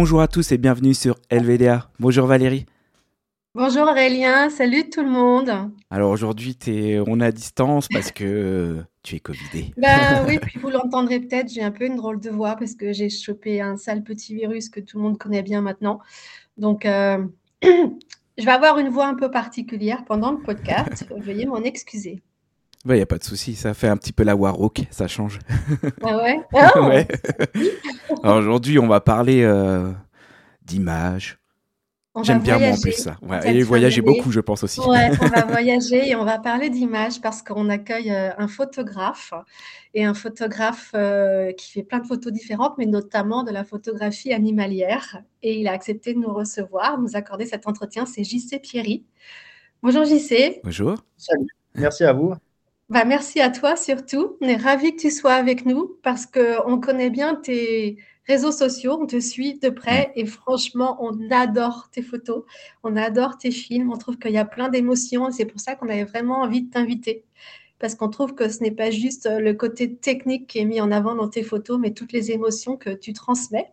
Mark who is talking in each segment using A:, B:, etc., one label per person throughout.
A: Bonjour à tous et bienvenue sur LVDA. Bonjour Valérie.
B: Bonjour Aurélien, salut tout le monde.
A: Alors aujourd'hui, on est à distance parce que tu es Covidé.
B: Ben oui, puis vous l'entendrez peut-être, j'ai un peu une drôle de voix parce que j'ai chopé un sale petit virus que tout le monde connaît bien maintenant. Donc, euh, je vais avoir une voix un peu particulière pendant le podcast. Veuillez m'en excuser.
A: Il n'y a pas de souci, ça fait un petit peu la Warrock, ça change.
B: Ah ouais, ah
A: ouais? Aujourd'hui, on va parler euh, d'images. J'aime bien moi en plus ça. et voyager beaucoup, je pense aussi.
B: Ouais, on va voyager et on va parler d'images parce qu'on accueille euh, un photographe et un photographe euh, qui fait plein de photos différentes, mais notamment de la photographie animalière. Et il a accepté de nous recevoir, nous accorder cet entretien. C'est JC Pierry. Bonjour JC.
A: Bonjour.
C: Salut. Merci à vous.
B: Bah, merci à toi surtout. On est ravis que tu sois avec nous parce qu'on connaît bien tes réseaux sociaux, on te suit de près et franchement, on adore tes photos, on adore tes films, on trouve qu'il y a plein d'émotions et c'est pour ça qu'on avait vraiment envie de t'inviter. Parce qu'on trouve que ce n'est pas juste le côté technique qui est mis en avant dans tes photos, mais toutes les émotions que tu transmets.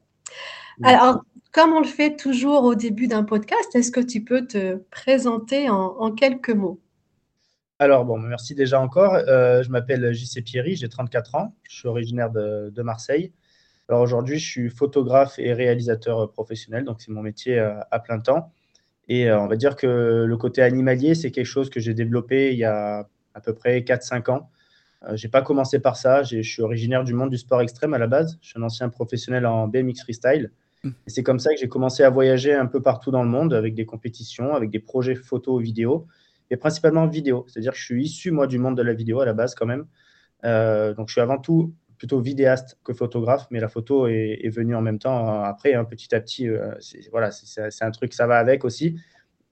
B: Alors, comme on le fait toujours au début d'un podcast, est-ce que tu peux te présenter en quelques mots?
C: Alors, bon, merci déjà encore. Euh, je m'appelle JC Pierry, j'ai 34 ans. Je suis originaire de, Marseille. Alors aujourd'hui, je suis photographe et réalisateur professionnel, donc c'est mon métier euh, à plein temps. Et euh, on va dire que le côté animalier, c'est quelque chose que j'ai développé il y a à peu près 4-5 ans. Je n'ai pas commencé par ça. Je suis originaire du monde du sport extrême à la base. Je suis un ancien professionnel en BMX freestyle. Mmh. Et c'est comme ça que j'ai commencé à voyager un peu partout dans le monde avec des compétitions, avec des projets photos, vidéo et principalement vidéo. C'est-à-dire que je suis issu, moi, du monde de la vidéo à la base, quand même. Euh, donc, je suis avant tout plutôt vidéaste que photographe, mais la photo est, venue en même temps euh, après, hein, petit à petit. Euh, voilà, c'est un truc, ça va avec aussi.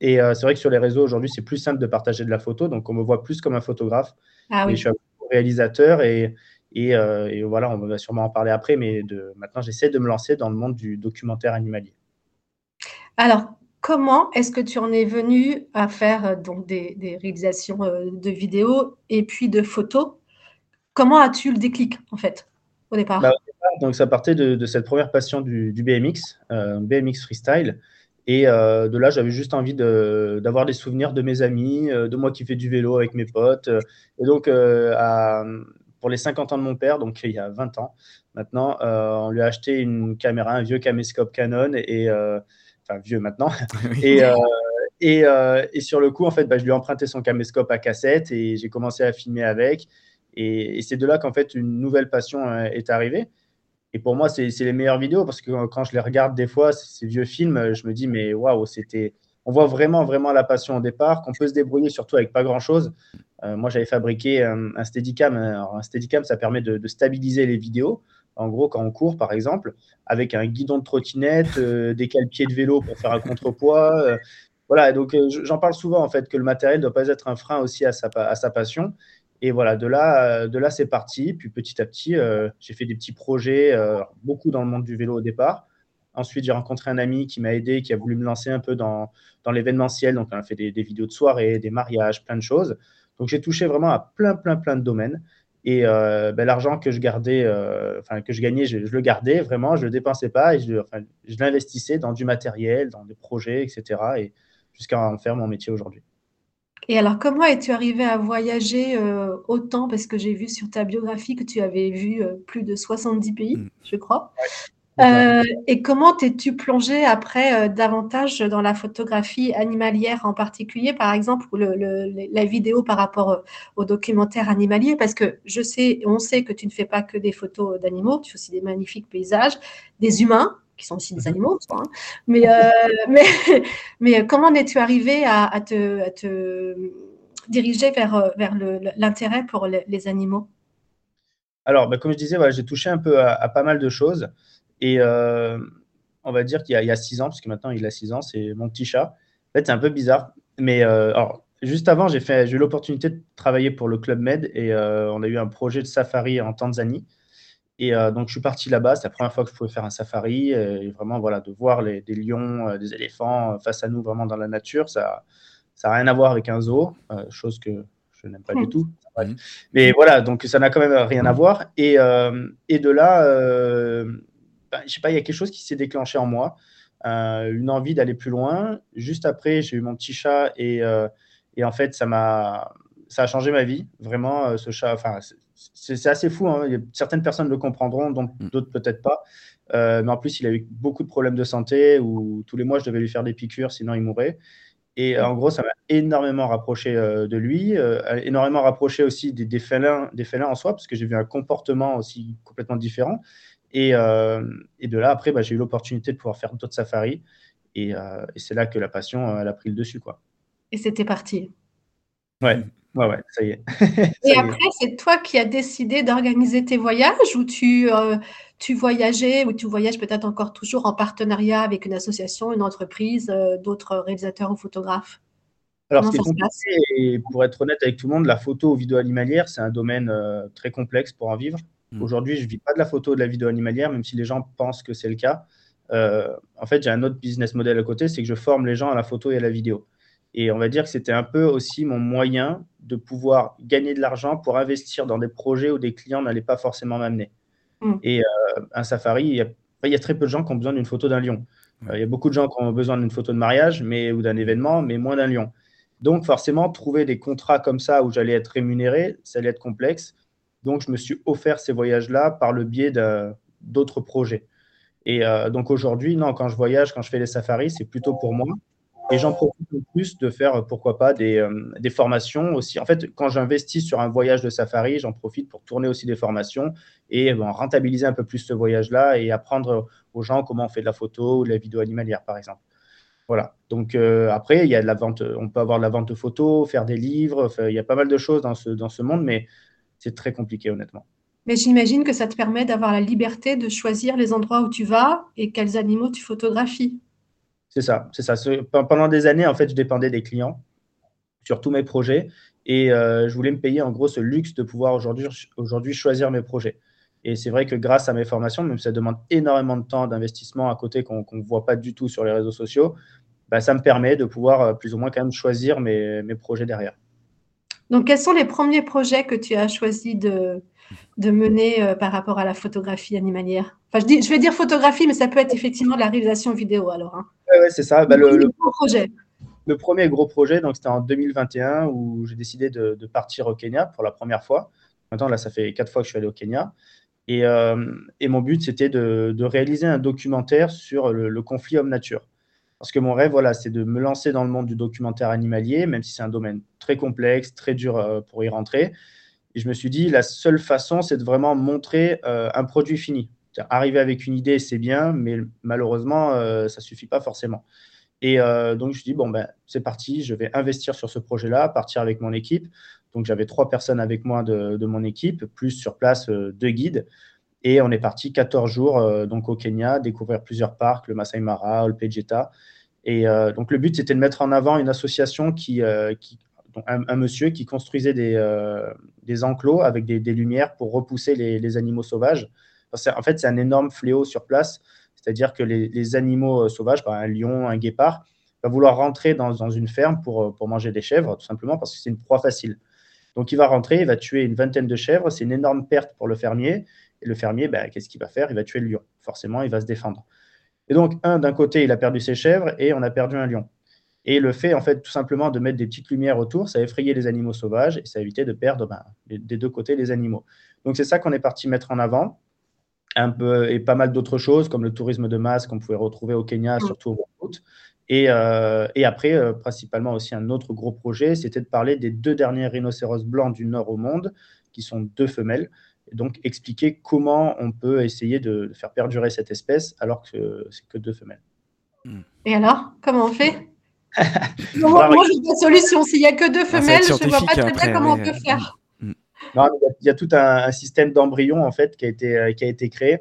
C: Et c'est vrai que sur les réseaux aujourd'hui, c'est plus simple de partager de la photo, donc on me voit plus comme un photographe.
B: Ah, oui.
C: je suis un réalisateur et, et, et, voilà, on va sûrement en parler après, mais de, maintenant j'essaie de me lancer dans le monde du documentaire animalier.
B: Alors, comment est-ce que tu en es venu à faire euh, donc des, réalisations euh, de vidéos et puis de photos? Comment as-tu le déclic en fait au départ,
C: bah, Donc ça partait de, cette première passion du, BMX, euh, BMX freestyle. Et de là, j'avais juste envie d'avoir des souvenirs de mes amis, de moi qui fais du vélo avec mes potes. Et donc, pour les 50 ans de mon père, donc il y a 20 ans maintenant, on lui a acheté une caméra, un vieux caméscope Canon. Et enfin vieux maintenant. et, euh, et, euh, et, sur le coup, en fait, bah, je lui ai emprunté son caméscope à cassette et j'ai commencé à filmer avec. Et, c'est de là qu'en fait une nouvelle passion euh, est arrivée. Et pour moi, c'est les meilleures vidéos parce que quand je les regarde des fois, ces vieux films, je me dis, mais waouh, c'était. On voit vraiment, vraiment la passion au départ, qu'on peut se débrouiller surtout avec pas grand chose. moi, j'avais fabriqué un, Steadicam. un Steadicam, ça permet de, de stabiliser les vidéos en gros, quand on court, par exemple, avec un guidon de trottinette, euh, des cale-pieds de vélo pour faire un contrepoids. Euh, voilà, donc euh, j'en parle souvent, en fait, que le matériel ne doit pas être un frein aussi à sa, à sa passion. Et voilà, de là, de là c'est parti. Puis petit à petit, j'ai fait des petits projets, beaucoup dans le monde du vélo au départ. Ensuite, j'ai rencontré un ami qui m'a aidé, qui a voulu me lancer un peu dans, dans l'événementiel. Donc, on a fait des, des, vidéos de soirée, des mariages, plein de choses. Donc, j'ai touché vraiment à plein, plein, plein de domaines. Et euh, ben, l'argent que je gardais, euh, enfin que je gagnais, je, le gardais vraiment, je ne le dépensais pas et je, je l'investissais dans du matériel, dans des projets, etc. Et jusqu'à en faire mon métier aujourd'hui.
B: Et alors, comment es-tu arrivé à voyager euh, autant? Parce que j'ai vu sur ta biographie que tu avais vu plus de 70 pays, mmh. je crois. Euh, et comment t'es-tu plongé après euh, davantage dans la photographie animalière en particulier, par exemple, ou la vidéo par rapport euh, au documentaire animalier? Parce que je sais, on sait que tu ne fais pas que des photos d'animaux, tu fais aussi des magnifiques paysages, des humains qui sont aussi des mhm. animaux, hein. mais, mais, mais, comment es-tu arrivé à, te, te, diriger vers, vers l'intérêt pour les, animaux?
C: Alors, bah, comme je disais, j'ai touché un peu à pas mal de choses. Et euh, on va dire qu'il y, a six ans, parce que maintenant il a six ans, c'est mon petit chat. En fait, c'est un peu bizarre. Mais euh, alors, juste avant, j'ai eu l'opportunité de travailler pour le Club Med et euh, on a eu un projet de safari en Tanzanie. Et donc, je suis parti là-bas. C'est la première fois que je pouvais faire un safari. Et vraiment, voilà, de voir les, des lions, des éléphants face à nous, vraiment dans la nature, ça n'a rien à voir avec un zoo, chose que je n'aime pas du mmh. tout. Mais voilà, donc ça n'a quand même rien à voir. Et, et de là, je sais pas, il y a quelque chose qui s'est déclenché en moi, une envie d'aller plus loin. Juste après, j'ai eu mon petit chat et, et en fait, ça m'a ça a changé ma vie, vraiment, ce chat. Enfin, c'est assez fou. Hein. Certaines personnes le comprendront, donc mm. d'autres peut-être pas. mais en plus, il a eu beaucoup de problèmes de santé où tous les mois, je devais lui faire des piqûres, sinon il mourait. Et en gros, ça m'a énormément rapproché euh, de lui, euh, énormément rapproché aussi des, félins, des félins en soi, parce que j'ai vu un comportement aussi complètement différent. Et, euh, de là, après, bah, j'ai eu l'opportunité de pouvoir faire d'autres safaris. Et, et c'est là que la passion, elle a pris le dessus. Quoi.
B: Et c'était parti.
C: Ouais, ouais, ouais, ça y est.
B: et après, c'est toi qui as décidé d'organiser tes voyages ou tu tu voyageais ou tu voyages peut-être encore toujours en partenariat avec une association, une entreprise, euh, d'autres réalisateurs ou photographes?
C: Alors, ce qui est compliqué, et pour être honnête avec tout le monde, la photo ou vidéo animalière, c'est un domaine euh, très complexe pour en vivre. Hmm. Aujourd'hui, je ne vis pas de la photo ou de la vidéo animalière, même si les gens pensent que c'est le cas. Euh, en fait, j'ai un autre business model à côté, c'est que je forme les gens à la photo et à la vidéo. Et on va dire que c'était un peu aussi mon moyen de pouvoir gagner de l'argent pour investir dans des projets où des clients n'allaient pas forcément m'amener. Mm. Et euh, un safari, il y, a, très peu de gens qui ont besoin d'une photo d'un lion. Euh, il y a beaucoup de gens qui ont besoin d'une photo de mariage mais, ou d'un événement, mais moins d'un lion. Donc forcément, trouver des contrats comme ça où j'allais être rémunéré, ça allait être complexe. Donc je me suis offert ces voyages-là par le biais d'autres projets. Et euh, donc aujourd'hui, non, quand je voyage, quand je fais les safaris, c'est plutôt pour moi. Et j'en profite en plus de faire, pourquoi pas, des, euh, des formations aussi. En fait, quand j'investis sur un voyage de safari, j'en profite pour tourner aussi des formations et rentabiliser un peu plus ce voyage-là et apprendre aux gens comment on fait de la photo ou de la vidéo animalière, par exemple. Voilà. Donc euh, après, il y a de la vente, on peut avoir de la vente de photos, faire des livres, il y a pas mal de choses dans ce, dans monde, c'est très compliqué, honnêtement.
B: Mais j'imagine que ça te permet d'avoir la liberté de choisir les endroits où tu vas et quels animaux tu photographies.
C: C'est ça, c'est ça. Pendant des années, en fait, je dépendais des clients sur tous mes projets et euh, je voulais me payer en gros ce luxe de pouvoir aujourd'hui, aujourd'hui choisir mes projets. Et c'est vrai que grâce à mes formations, même si ça demande énormément de temps d'investissement à côté qu'on ne voit pas du tout sur les réseaux sociaux, bah, ça me permet de pouvoir euh, plus ou moins quand même choisir mes, mes projets derrière.
B: Donc, quels sont les premiers projets que tu as choisi de, de mener euh, par rapport à la photographie animalière? Enfin, je, dis, je vais dire photographie, mais ça peut être effectivement de la réalisation vidéo alors. Hein.
C: Oui, c'est ça. Bah, le, projet. Le premier gros projet, donc c'était en 2021 où j'ai décidé de, partir au Kenya pour la première fois. Maintenant, là, ça fait quatre fois que je suis allé au Kenya. Et, euh, et mon but, c'était de, de, réaliser un documentaire sur le, conflit homme-nature. Parce que mon rêve, voilà, c'est de me lancer dans le monde du documentaire animalier, même si c'est un domaine très complexe, très dur euh, pour y rentrer. Et je me suis dit, la seule façon, c'est de vraiment montrer euh, un produit fini. Arriver avec une idée, c'est bien, mais malheureusement, euh, ça ne suffit pas forcément. Et donc, je me suis dit, bon, ben, c'est parti, je vais investir sur ce projet-là, partir avec mon équipe. Donc, j'avais trois personnes avec moi de, mon équipe, plus sur place deux guides. Et on est parti 14 jours donc au Kenya, découvrir plusieurs parcs, le Masai Mara, le Pejeta. Et donc, le but, c'était de mettre en avant une association qui, qui un, monsieur qui construisait des, euh, enclos avec des, lumières pour repousser les, animaux sauvages. en fait, c'est un énorme fléau sur place. C'est-à-dire que les, animaux euh, sauvages, un lion, un guépard, va vouloir rentrer dans, une ferme pour, euh, manger des chèvres, tout simplement parce que c'est une proie facile. Donc, il va rentrer, il va tuer une vingtaine de chèvres. C'est une énorme perte pour le fermier. Et le fermier, ben, qu'est-ce qu'il va faire? Il va tuer le lion. Forcément, il va se défendre. Et donc, un, d'un côté, il a perdu ses chèvres et on a perdu un lion. Et le fait, en fait, tout simplement de mettre des petites lumières autour, ça effrayait les animaux sauvages et ça évitait de perdre ben, des deux côtés les animaux. Donc c'est ça qu'on est parti mettre en avant. Un peu, et pas mal d'autres choses, comme le tourisme de masse qu'on pouvait retrouver au Kenya, mm. surtout au route. Et, euh, et après, euh, principalement aussi un autre gros projet, c'était de parler des deux derniers rhinocéros blancs du nord au monde, qui sont deux femelles. Et donc expliquer comment on peut essayer de faire perdurer cette espèce alors que c'est que deux femelles.
B: Et alors, comment on fait? Moi, j'ai pas de solution. S'il n'y a que deux femelles, je ne vois pas très bien comment on peut faire.
C: Mm. il y a tout un, système d'embryons en fait qui a été, euh, qui a été créé.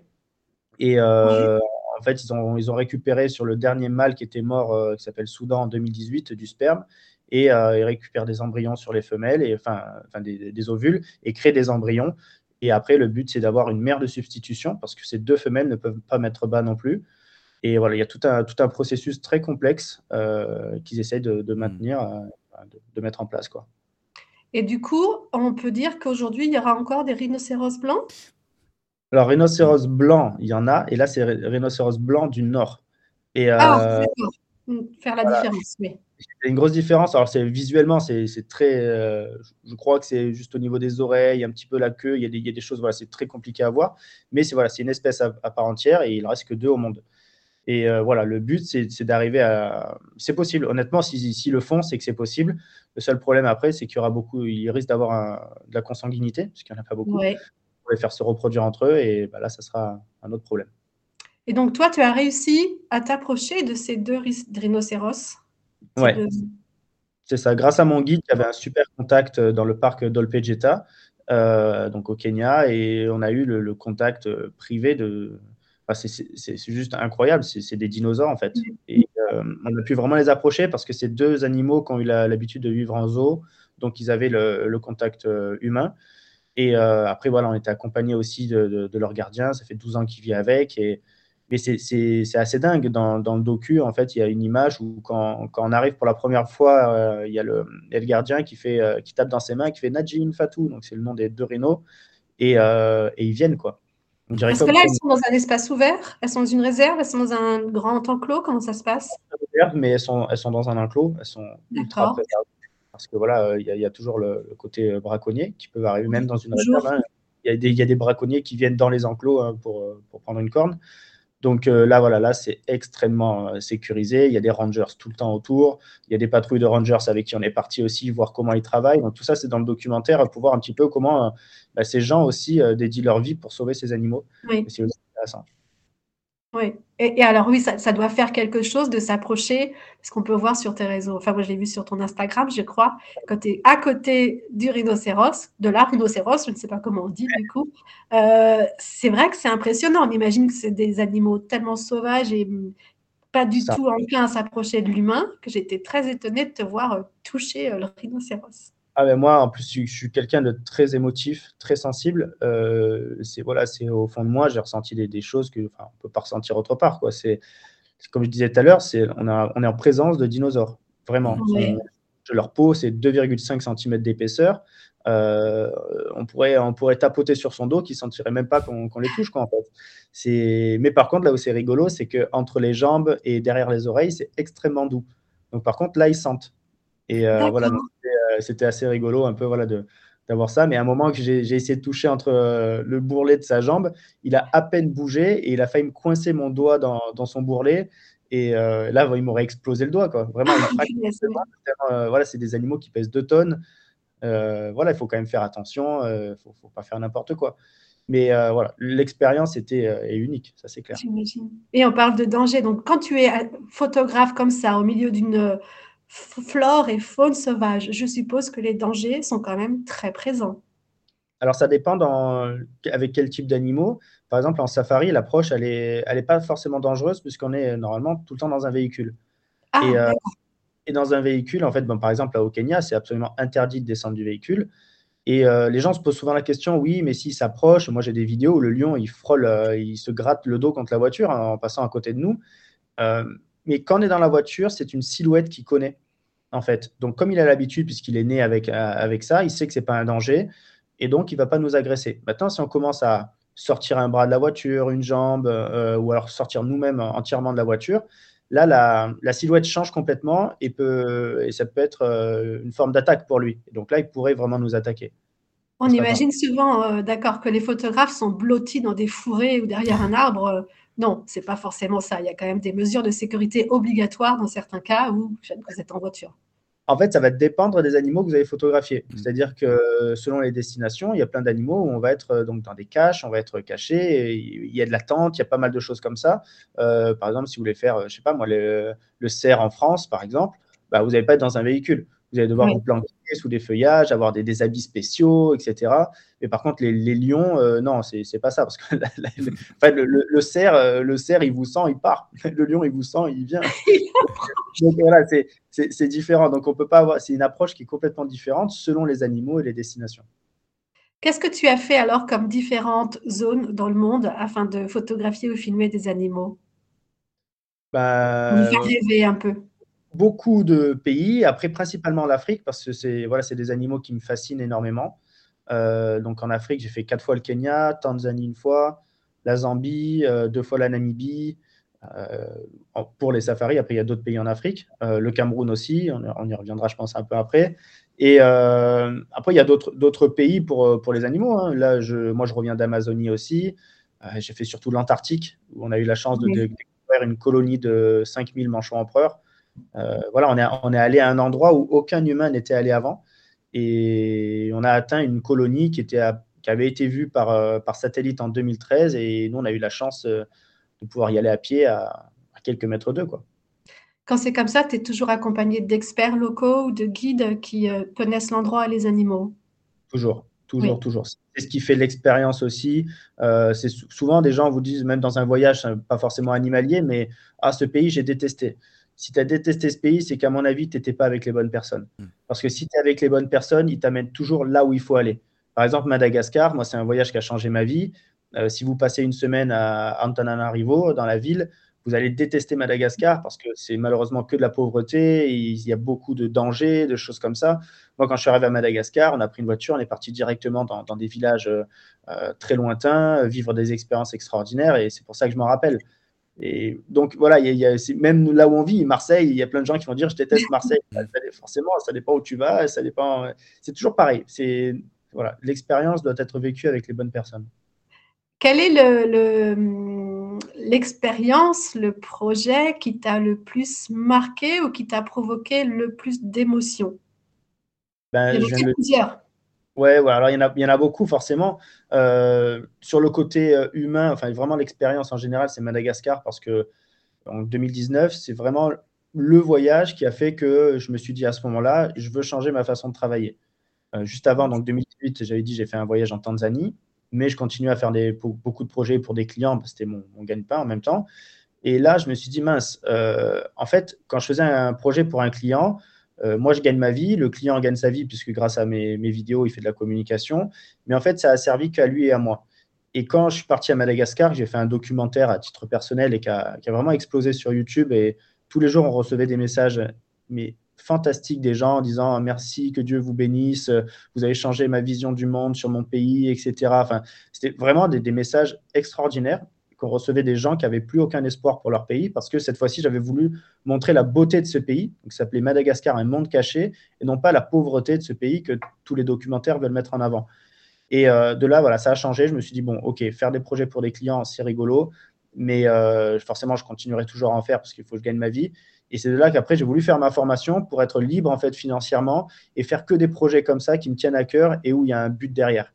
C: Et euh, en fait, ils ont, ils ont récupéré sur le dernier mâle qui était mort, euh, qui s'appelle Soudan en 2018, du sperme. Et ils récupèrent des embryons sur les femelles, et, enfin, enfin des, des, ovules, et créent des embryons. Et après, le but, c'est d'avoir une mère de substitution, parce que ces deux femelles ne peuvent pas mettre bas non plus. Et voilà, il y a tout un, tout un processus très complexe euh, qu'ils essayent de, de maintenir, mm. euh, de, mettre en place. Quoi.
B: Et du coup, on peut dire qu'aujourd'hui, il y aura encore des rhinocéros blancs?
C: Alors, rhinocéros blanc, il y en a, et là, c'est rhinocéros blanc du nord.
B: Et, ah, euh, mm, Faire la différence, oui.
C: Il y a une grosse différence. Alors, c'est visuellement, c'est très. Euh, je crois que c'est juste au niveau des oreilles, un petit peu la queue. Il y a des, il y a des choses, voilà, c'est très compliqué à voir. Mais c'est voilà, une espèce à, part entière et il reste que deux au monde. Et euh, voilà, le but, c'est d'arriver à. C'est possible. Honnêtement, s'ils si, le font, c'est que c'est possible. Le seul problème après, c'est qu'il y aura beaucoup. Il risque d'avoir de la consanguinité, parce qu'il n'y en a pas beaucoup. Ouais. Pour les faire se reproduire entre eux. Et bah, là, ça sera un autre problème.
B: Et donc, toi, tu as réussi à t'approcher de ces deux rhinocéros
C: Ouais. C'est ça. Grâce à mon guide, qui avait un super contact euh, dans le parc d'Olpejeta, euh, donc au Kenya, et on a eu le, contact euh, privé de. c'est juste incroyable. C'est des dinosaures en fait. Et on a pu vraiment les approcher parce que c'est deux animaux qui ont eu l'habitude de vivre en zoo, donc ils avaient le, contact humain. Et après, voilà, on était accompagné aussi de, de, de, leur gardien. Ça fait 12 ans qu'ils vivent avec. Et mais c'est assez dingue. Dans, dans, le docu, en fait, il y a une image où quand, quand on arrive pour la première fois, euh, il, y a le, le, gardien qui, fait, euh, qui tape dans ses mains, qui fait Najin Fatou, donc c'est le nom des deux rhinos, et, euh, et ils viennent, quoi.
B: Parce que là, elles sont dans un espace ouvert, elles sont dans une réserve, elles sont dans un grand enclos, comment ça se passe?
C: Mais elles sont, elles sont dans un enclos, elles sont ultra Parce que voilà, il y, y, a toujours le, côté braconnier qui peut arriver même dans une réserve. Hein. Il y, y, a des braconniers qui viennent dans les enclos hein, pour, pour prendre une corne. Donc euh, là, voilà, là, c'est extrêmement euh, sécurisé. Il y a des rangers tout le temps autour. Il y a des patrouilles de rangers avec qui on est parti aussi, voir comment ils travaillent. Donc tout ça, c'est dans le documentaire pour voir un petit peu comment euh, bah, ces gens aussi dédient leur vie pour sauver ces animaux.
B: Oui. C'est aussi intéressant. Oui. Et, alors oui, ça, doit faire quelque chose de s'approcher, parce qu'on peut voir sur tes réseaux, enfin moi je l'ai vu sur ton Instagram, je crois, quand tu es à côté du rhinocéros, de la rhinocéros, je ne sais pas comment on dit du coup, euh, c'est vrai que c'est impressionnant. On imagine que c'est des animaux tellement sauvages et pas du tout enclins à s'approcher de l'humain, que j'étais très étonnée de te voir euh, toucher euh, le rhinocéros.
C: Ah ben moi, en plus, je, suis quelqu'un de très émotif, très sensible. Euh, c'est voilà, c'est au fond de moi, j'ai ressenti des, choses que, enfin, on peut pas ressentir autre part. Quoi. C'est comme je disais tout à l'heure, c'est on, on est en présence de dinosaures, vraiment. leur peau, c'est 2,5 cm d'épaisseur. Euh, on pourrait on pourrait tapoter sur son dos, qui sentirait même pas qu'on les touche, quoi, en fait. C'est mais par contre là où c'est rigolo, c'est que entre les jambes et derrière les oreilles, c'est extrêmement doux. Donc par contre là, ils sentent. Et euh, voilà, euh, c'était assez rigolo un peu voilà, d'avoir ça. Mais à un moment que j'ai essayé de toucher entre euh, le bourrelet de sa jambe, il a à peine bougé et il a failli me coincer mon doigt dans, dans son bourrelet. Et là, il m'aurait explosé le doigt. Quoi. Vraiment, voilà, c'est des animaux qui pèsent 2 tonnes. voilà, il faut quand même faire attention. Il ne faut, pas faire n'importe quoi. Mais voilà, l'expérience était est unique, ça c'est clair.
B: Et on parle de danger. Donc, quand tu es photographe comme ça, au milieu d'une flore et faune sauvage, je suppose que les dangers sont quand même très présents.
C: Alors, ça dépend dans, avec quel type d'animaux. Par exemple, en safari, l'approche, elle n'est elle est pas forcément dangereuse puisqu'on est normalement tout le temps dans un véhicule.
B: Ah, et, euh,
C: et, dans un véhicule, en fait, bon, par exemple, au Kenya, c'est absolument interdit de descendre du véhicule. Et euh, les gens se posent souvent la question, oui, mais s'il s'approche, moi j'ai des vidéos où le lion, il frôle, euh, il se gratte le dos contre la voiture hein, en passant à côté de nous. Mais quand on est dans la voiture, c'est une silhouette qu'il connaît en fait. Donc, comme il a l'habitude, puisqu'il est né avec, euh, ça, il sait que c'est pas un danger, et donc il va pas nous agresser. Maintenant, si on commence à sortir un bras de la voiture, une jambe, euh, ou alors sortir nous-mêmes entièrement de la voiture, là, la, silhouette change complètement et, peut, et ça peut être euh, une forme d'attaque pour lui. donc là, il pourrait vraiment nous attaquer.
B: On imagine souvent, d'accord, que les photographes sont blottis dans des fourrés ou derrière un arbre. non, c'est pas forcément ça. Il y a quand même des mesures de sécurité obligatoires dans certains cas où vous êtes en voiture.
C: En fait, ça va dépendre des animaux que vous avez photographiés. Mmh. C'est-à-dire que selon les destinations, il y a plein d'animaux où on va être euh, donc dans des caches, on va être caché. Il y a de la tente, il y a pas mal de choses comme ça. Euh, par exemple, si vous voulez faire, euh, je sais pas moi, le, le cerf en France, par exemple, bah, vous n'allez pas être dans un véhicule. Vous allez devoir vous planquer sous des feuillages, avoir des, habits spéciaux, etc. Mais par contre, les, lions, euh, non, c'est pas ça. Parce que le, cerf, euh, le cerf, il vous sent, il part. Le lion, il vous sent, il vient. Donc voilà, c'est différent. Donc on peut pas avoir. C'est une approche qui est complètement différente selon les animaux et les destinations.
B: Qu'est-ce que tu as fait alors comme différentes zones dans le monde afin de photographier ou filmer des animaux?
C: Bah...
B: Rêver un peu?
C: Beaucoup de pays, après principalement l'Afrique, parce que c'est voilà, des animaux qui me fascinent énormément. donc en Afrique, j'ai fait quatre fois le Kenya, Tanzanie une fois, la Zambie, deux fois la Namibie, pour les safaris. Après, il y a d'autres pays en Afrique. le Cameroun aussi, on, y reviendra, je pense, un peu après. Et après, il y a d'autres pays pour, pour les animaux. Hein. Là, je, moi, je reviens d'Amazonie aussi. j'ai fait surtout l'Antarctique, où on a eu la chance de, découvrir une colonie de 5000 manchots empereurs. Voilà, on est, on est allé à un endroit où aucun humain n'était allé avant. Et on a atteint une colonie qui, était qui avait été vue par, par satellite en 2013. Et nous, on a eu la chance de pouvoir y aller à pied à, quelques mètres d'eux. Quoi.
B: Quand c'est comme ça, tu es toujours accompagné d'experts locaux ou de guides qui euh, connaissent l'endroit et les animaux?
C: Toujours, toujours, toujours. C'est ce qui fait l'expérience aussi. Euh, c'est souvent des gens vous disent, même dans un voyage, pas forcément animalier, mais ah, ce pays, j'ai détesté. Si tu as détesté ce pays, c'est qu'à mon avis, tu n'étais pas avec les bonnes personnes. Hmm. Parce que si tu es avec les bonnes personnes, ils t'amènent toujours là où il faut aller. Par exemple, Madagascar, moi, c'est un voyage qui a changé ma vie. Euh, si vous passez une semaine à Antananarivo, dans la ville, vous allez détester Madagascar parce que c'est malheureusement que de la pauvreté, il y a beaucoup de dangers, de choses comme ça. Moi, quand je suis arrivé à Madagascar, on a pris une voiture, on est parti directement dans, des villages euh, très lointains, vivre des expériences extraordinaires, et c'est pour ça que je m'en rappelle. Et donc voilà, il y a, même là où on vit, Marseille, il y a plein de gens qui vont dire je déteste Marseille. forcément, ça dépend où tu vas, ça dépend. C'est toujours pareil. C'est voilà, l'expérience doit être vécue avec les bonnes personnes.
B: Quelle est l'expérience, le, projet qui t'a le plus marqué ou qui t'a provoqué le plus d'émotions?
C: Ben, Il y en a plusieurs. Ouais, alors il y, en a, il y en a beaucoup forcément. Euh, sur le côté euh, humain, enfin vraiment l'expérience en général, c'est Madagascar parce que en 2019, c'est vraiment le voyage qui a fait que je me suis dit à ce moment-là, je veux changer ma façon de travailler. Euh, juste avant, donc 2018, j'avais dit j'ai fait un voyage en Tanzanie mais je continue à faire des, beaucoup de projets pour des clients, parce que c'était mon, gagne-pain en même temps. Et là, je me suis dit, mince, en fait, quand je faisais un projet pour un client, euh, moi, je gagne ma vie, le client gagne sa vie, puisque grâce à mes, vidéos, il fait de la communication. Mais en fait, ça a servi qu'à lui et à moi. Et quand je suis parti à Madagascar, j'ai fait un documentaire à titre personnel et qui a, vraiment explosé sur YouTube. Et tous les jours, on recevait des messages, mais fantastique des gens en disant merci, que Dieu vous bénisse, vous avez changé ma vision du monde sur mon pays, etc. Enfin, c'était vraiment des, messages extraordinaires qu'on recevait des gens qui n'avaient plus aucun espoir pour leur pays parce que cette fois-ci, j'avais voulu montrer la beauté de ce pays, qui s'appelait Madagascar, un monde caché, et non pas la pauvreté de ce pays que tous les documentaires veulent mettre en avant. Et euh, de là, voilà, ça a changé. Je me suis dit, bon, ok, faire des projets pour des clients, c'est rigolo, mais euh, forcément, je continuerai toujours à en faire parce qu'il faut que je gagne ma vie. Et c'est de là qu'après, j'ai voulu faire ma formation pour être libre en fait financièrement et faire que des projets comme ça qui me tiennent à cœur et où il y a un but derrière.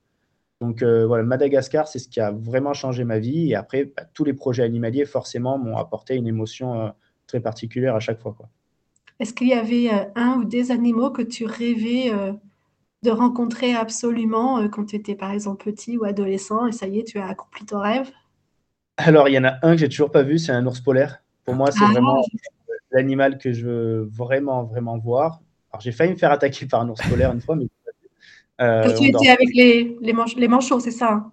C: Donc euh, voilà, Madagascar, c'est ce qui a vraiment changé ma vie. Et après, bah, tous les projets animaliers, forcément, m'ont apporté une émotion euh, très particulière à chaque fois.
B: Est-ce qu'il y avait euh, un ou des animaux que tu rêvais de rencontrer absolument quand tu étais par exemple petit ou adolescent et ça y est, tu as accompli ton rêve?
C: Alors, il y en a un que j'ai toujours pas vu, c'est un ours polaire. Pour moi, c'est ah. vraiment l'animal que je veux vraiment, vraiment voir. Alors, j'ai failli me faire attaquer par un ours polaire une fois, mais.
B: Euh, tu étais avec les, les, les manchots, c'est ça hein?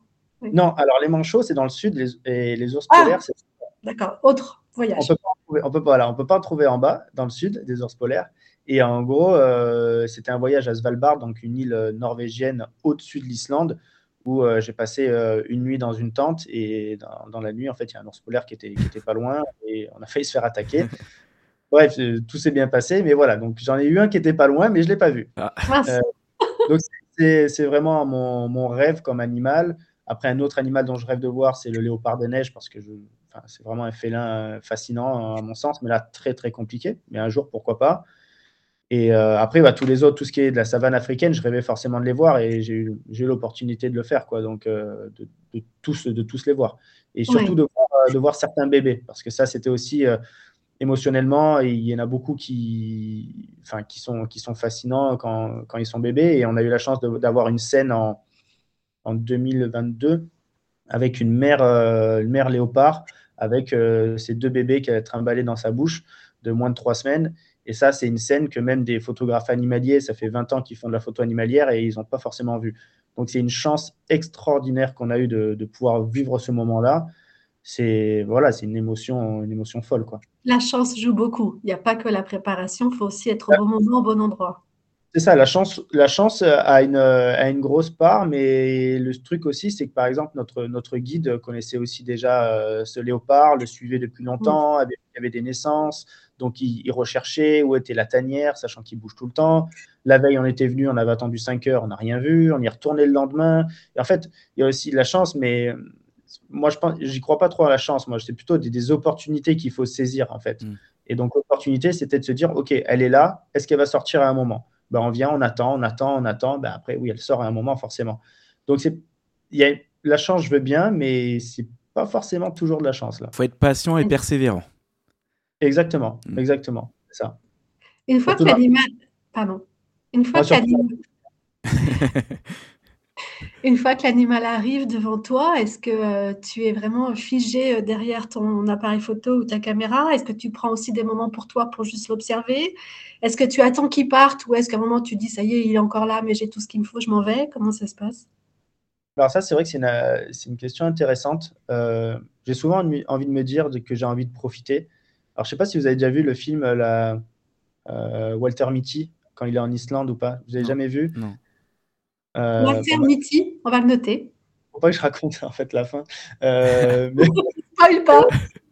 C: Non, alors les manchots, c'est dans le sud, les, et les ours polaires, ah, c'est.
B: D'accord, autre voyage.
C: On peut pas, on peut pas, on peut pas en trouver en bas, dans le sud, des ours polaires. Et en gros, euh, c'était un voyage à Svalbard, donc une île norvégienne au-dessus de l'Islande, où euh, j'ai passé une nuit dans une tente et dans, la nuit, en fait, il y a un ours polaire qui était, qui était pas loin et on a failli se faire attaquer. Bref, euh, tout s'est bien passé, mais voilà. Donc j'en ai eu un qui était pas loin, mais je l'ai pas vu. Ah. Euh, donc c'est vraiment mon, mon, rêve comme animal. Après, un autre animal dont je rêve de voir, c'est le léopard de neige, parce que c'est vraiment un félin euh, fascinant à mon sens, mais là très très compliqué. Mais un jour, pourquoi pas. Et après, bah, tous les autres, tout ce qui est de la savane africaine, je rêvais forcément de les voir et j'ai eu, l'opportunité de le faire, quoi. Donc, de, de, tous, de tous les voir. Et surtout de, voir, de, voir, certains bébés, parce que ça, c'était aussi émotionnellement, il y en a beaucoup qui, enfin, qui, sont, qui sont fascinants quand, quand ils sont bébés. Et on a eu la chance d'avoir une scène en, en 2022 avec une mère, euh, mère léopard avec euh, ces deux bébés qu'elle a trimballés dans sa bouche de moins de trois semaines. Et ça, c'est une scène que même des photographes animaliers, ça fait 20 ans qu'ils font de la photo animalière et ils n'ont pas forcément vu. Donc c'est une chance extraordinaire qu'on a eu de, de pouvoir vivre ce moment-là c'est voilà, c'est une émotion, une émotion folle quoi.
B: La chance joue beaucoup. Il n'y a pas que la préparation, il faut aussi être au bon moment, au bon endroit.
C: C'est ça, la chance, la chance a, une, a une grosse part, mais le truc aussi, c'est que par exemple, notre, notre guide connaissait aussi déjà euh, ce léopard, le suivait depuis longtemps, il y avait des naissances, donc il, recherchait où était la tanière, sachant qu'il bouge tout le temps. La veille, on était venu, on avait attendu 5 heures, on n'a rien vu, on y est retourné le lendemain. Et en fait, il y a aussi de la chance, mais moi, je pense, j'y crois pas trop à la chance. Moi, c'est plutôt des, opportunités qu'il faut saisir, en fait. Mm. Et donc, l'opportunité, c'était de se dire, OK, elle est là, est-ce qu'elle va sortir à un moment? Ben, On vient, on attend, on attend, on attend. Ben, après, oui, elle sort à un moment, forcément. Donc, c'est, y a, la chance, je veux bien, mais c'est pas forcément toujours de la chance. Il
A: faut être patient et persévérant.
C: Exactement, mm. exactement. C'est ça.
B: Une fois que l'animal. Pardon. Une fois que l'animal. Une fois que l'animal arrive devant toi, est-ce que euh, tu es vraiment figé euh, derrière ton appareil photo ou ta caméra? Est-ce que tu prends aussi des moments pour toi pour juste l'observer? Est-ce que tu attends qu'il parte ou est-ce qu'à un moment tu dis ça y est, il est encore là, mais j'ai tout ce qu'il me faut, je m'en vais? Comment ça se passe?
C: Alors ça, c'est vrai que c'est une, question intéressante. Euh, j'ai souvent envie de me dire que j'ai envie de profiter. Alors je ne sais pas si vous avez déjà vu le film la, Walter Mitty quand il est en Islande ou pas. Vous avez jamais vu?
B: Non. Euh, on va le noter.
C: Faut pas que je raconte en fait la fin. Euh, mais...
B: pas.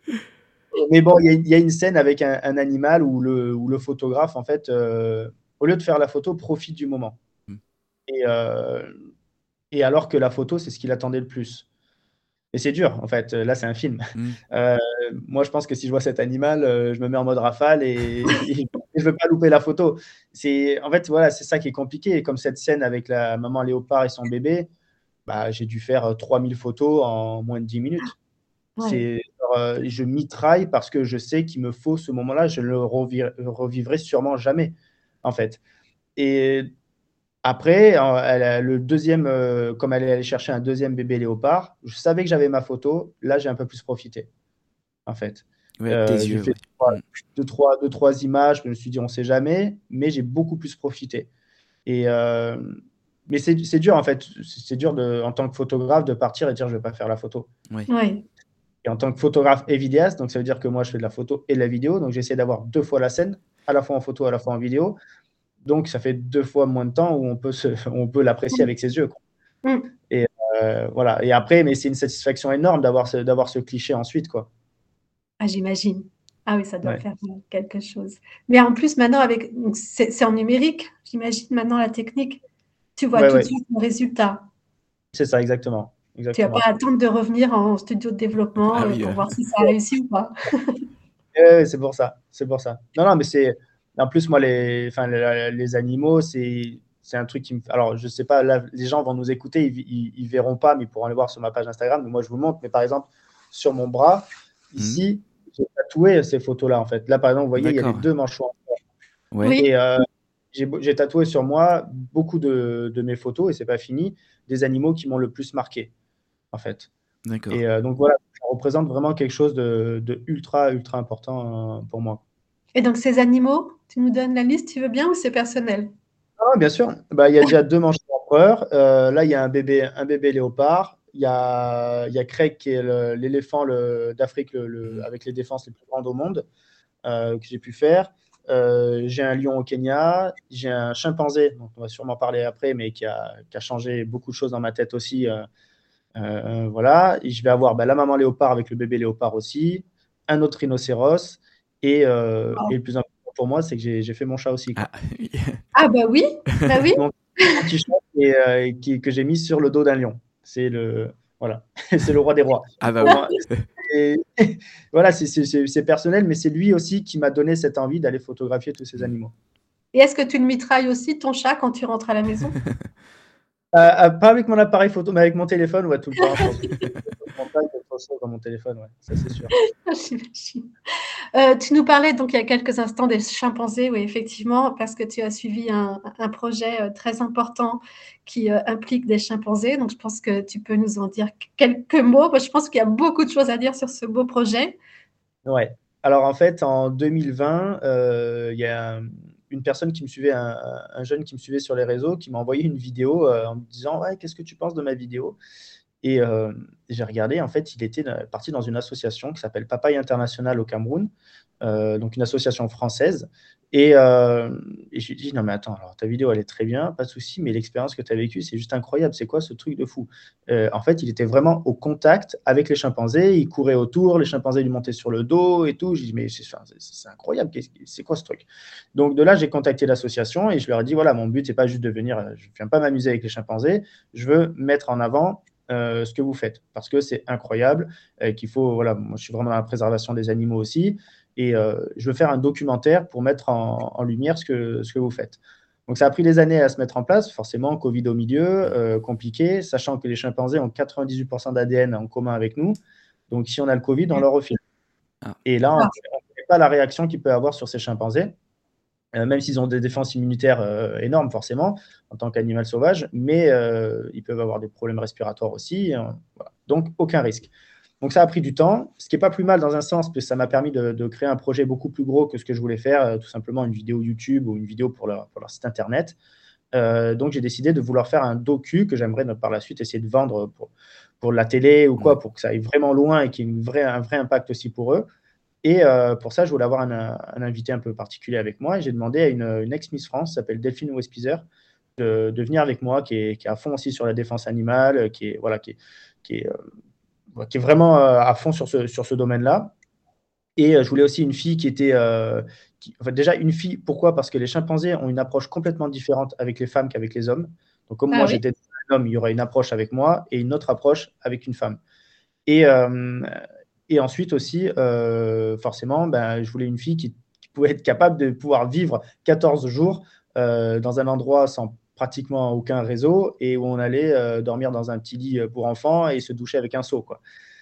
C: mais bon, il y, a une scène avec un, animal où le, où le, photographe, en fait, euh, au lieu de faire la photo, profite du moment. Hmm. Et, euh, et alors que la photo, c'est ce qu'il attendait le plus. Et c'est dur, en fait. Là, c'est un film. Hmm. Euh, moi, je pense que si je vois cet animal, je me mets en mode rafale et, je ne veux pas louper la photo. C'est, en fait, voilà, c'est ça qui est compliqué. Comme cette scène avec la maman léopard et son bébé, bah, j'ai dû faire 3000 euh, photos en moins de 10 minutes. C'est, je mitraille parce que je sais qu'il me faut ce moment-là. Je ne le revivrai sûrement jamais, en fait. Et après, le deuxième, euh, comme elle est allée chercher un deuxième bébé léopard, je savais que j'avais ma photo. Là, j'ai un peu plus profité, en fait.
A: Euh, j'ai fait
C: mm. deux, trois, deux, trois, images. Je me suis dit, on ne sait jamais, mais j'ai beaucoup plus profité. Et, euh, mais c'est dur, en fait. C'est dur de, en tant que photographe de partir et dire, je ne vais pas faire la photo.
B: Oui.
C: Et en tant que photographe et vidéaste, donc ça veut dire que moi, je fais de la photo et de la vidéo. Donc, j'essaie d'avoir deux fois la scène, à la fois en photo, à la fois en vidéo. Donc, ça fait deux fois moins de temps où on peut, on peut l'apprécier avec ses yeux. Mm. Et euh, voilà. Et après, mais c'est une satisfaction énorme d'avoir ce, d'avoir ce cliché ensuite, quoi.
B: Ah, j'imagine. Ah oui, ça doit faire quelque chose. Mais en plus, maintenant, avec, c'est, en numérique, j'imagine maintenant la technique. Tu vois tout de suite le résultat.
C: C'est ça, exactement. exactement.
B: Tu n'as pas à attendre de revenir en studio de développement ah euh, pour voir si ça a réussi ou pas.
C: c'est pour ça. C'est pour ça. Non, non, mais c'est en plus, moi, les, enfin, les, animaux, c'est c'est un truc qui me. Alors, je sais pas, là, les gens vont nous écouter, ils, ils, verront pas, mais ils pourront aller voir sur ma page Instagram. Mais moi, je vous montre. Mais par exemple, sur mon bras, ici, j'ai tatoué ces photos-là, en fait. Là, par exemple, vous voyez, il y a les deux manchots. Oui. Et euh, j'ai tatoué sur moi beaucoup de, de mes photos, et c'est pas fini, des animaux qui m'ont le plus marqué, en fait. D'accord. Et euh, donc voilà, ça représente vraiment quelque chose de, de ultra, ultra important euh, pour moi.
B: Et donc, ces animaux, tu nous donnes la liste, tu veux bien, ou c'est personnel?
C: Ah, Bien sûr. Bah, il y a déjà deux manches d'empereur. Euh, là, il y a un bébé, un bébé léopard. Il y a, il y a Craig, qui est l'éléphant d'Afrique le, avec les défenses les plus grandes au monde, euh, que j'ai pu faire. Euh, j'ai un lion au Kenya. J'ai un chimpanzé, dont on va sûrement parler après, mais qui a, qui a changé beaucoup de choses dans ma tête aussi. voilà. Et je vais avoir bah, la maman léopard avec le bébé léopard aussi. Un autre rhinocéros euh, ah. Et, le plus important pour moi, c'est que j'ai fait mon chat aussi.
B: Ah. ah, bah oui, bah oui.
C: Mon petit chat euh, que j'ai mis sur le dos d'un lion. C'est le voilà, c'est le roi des rois.
A: Ah bah oui.
C: Et, voilà, c'est personnel, mais c'est lui aussi qui m'a donné cette envie d'aller photographier tous ces animaux.
B: Et est-ce que tu le mitrailles aussi, ton chat, quand tu rentres à la maison?
C: Euh, Pas avec mon appareil photo, mais avec mon téléphone, ouais, tout le temps. dans mon téléphone, ouais, ça c'est sûr.
B: euh, tu nous parlais donc il y a quelques instants des chimpanzés, oui, effectivement, parce que tu as suivi un, un projet euh, très important qui euh, implique des chimpanzés. Donc je pense que tu peux nous en dire quelques mots. Moi, je pense qu'il y a beaucoup de choses à dire sur ce beau projet.
C: Ouais. Alors en fait, en 2020, euh, il y a une personne qui me suivait, un, un, jeune qui me suivait sur les réseaux, qui m'a envoyé une vidéo en me disant ouais, qu'est-ce que tu penses de ma vidéo? Et euh, j'ai regardé, en fait, il était parti dans une association qui s'appelle Papaye International au Cameroun, euh, donc une association française, Et, euh, je lui dis, non mais attends, alors ta vidéo elle est très bien, pas de souci, mais l'expérience que tu as vécue, c'est juste incroyable. C'est quoi ce truc de fou? En fait, il était vraiment au contact avec les chimpanzés, il courait autour, les chimpanzés lui montaient sur le dos et tout. Je dis, mais c'est incroyable, c'est quoi ce truc? Donc de là, j'ai contacté l'association et je leur ai dit, voilà, mon but, c'est pas juste de venir, je ne viens pas m'amuser avec les chimpanzés, je veux mettre en avant euh, ce que vous faites parce que c'est incroyable, qu'il faut, voilà, moi je suis vraiment dans la préservation des animaux aussi. Et euh, je veux faire un documentaire pour mettre en, lumière ce que, ce que vous faites. Donc ça a pris des années à se mettre en place, forcément, Covid au milieu, euh, compliqué, sachant que les chimpanzés ont 98% d'ADN en commun avec nous. Donc si on a le Covid, on leur refile. Ah. Et là, on ne sait pas la réaction qu'il peut avoir sur ces chimpanzés, même s'ils ont des défenses immunitaires énormes, forcément, en tant qu'animal sauvage, mais ils peuvent avoir des problèmes respiratoires aussi. Donc aucun risque. Donc ça a pris du temps, ce qui n'est pas plus mal dans un sens, parce que ça m'a permis de, créer un projet beaucoup plus gros que ce que je voulais faire, euh, tout simplement une vidéo YouTube ou une vidéo pour leur, site internet. Euh, donc j'ai décidé de vouloir faire un docu que j'aimerais par la suite essayer de vendre pour, pour la télé ou quoi, pour que ça aille vraiment loin et qu'il y ait un vrai impact aussi pour eux. Et euh, pour ça, je voulais avoir un, invité un peu particulier avec moi. Et j'ai demandé à une, ex-Miss France, s'appelle Delphine Wespizer, de, de, venir avec moi, qui est, qui est, à fond aussi sur la défense animale, qui est, voilà, qui est, qui est qui est vraiment euh, à fond sur ce, sur ce domaine-là. Et euh, je voulais aussi une fille qui était. Euh, déjà, une fille, pourquoi? Parce que les chimpanzés ont une approche complètement différente avec les femmes qu'avec les hommes. Donc, comme ah moi, j'étais un homme, il y aurait une approche avec moi et une autre approche avec une femme. Et, et ensuite aussi, forcément, ben, je voulais une fille qui, qui, pouvait être capable de pouvoir vivre 14 jours dans un endroit sans pratiquement aucun réseau et où on allait euh, dormir dans un petit lit euh, pour enfants et se doucher avec un seau. Quoi.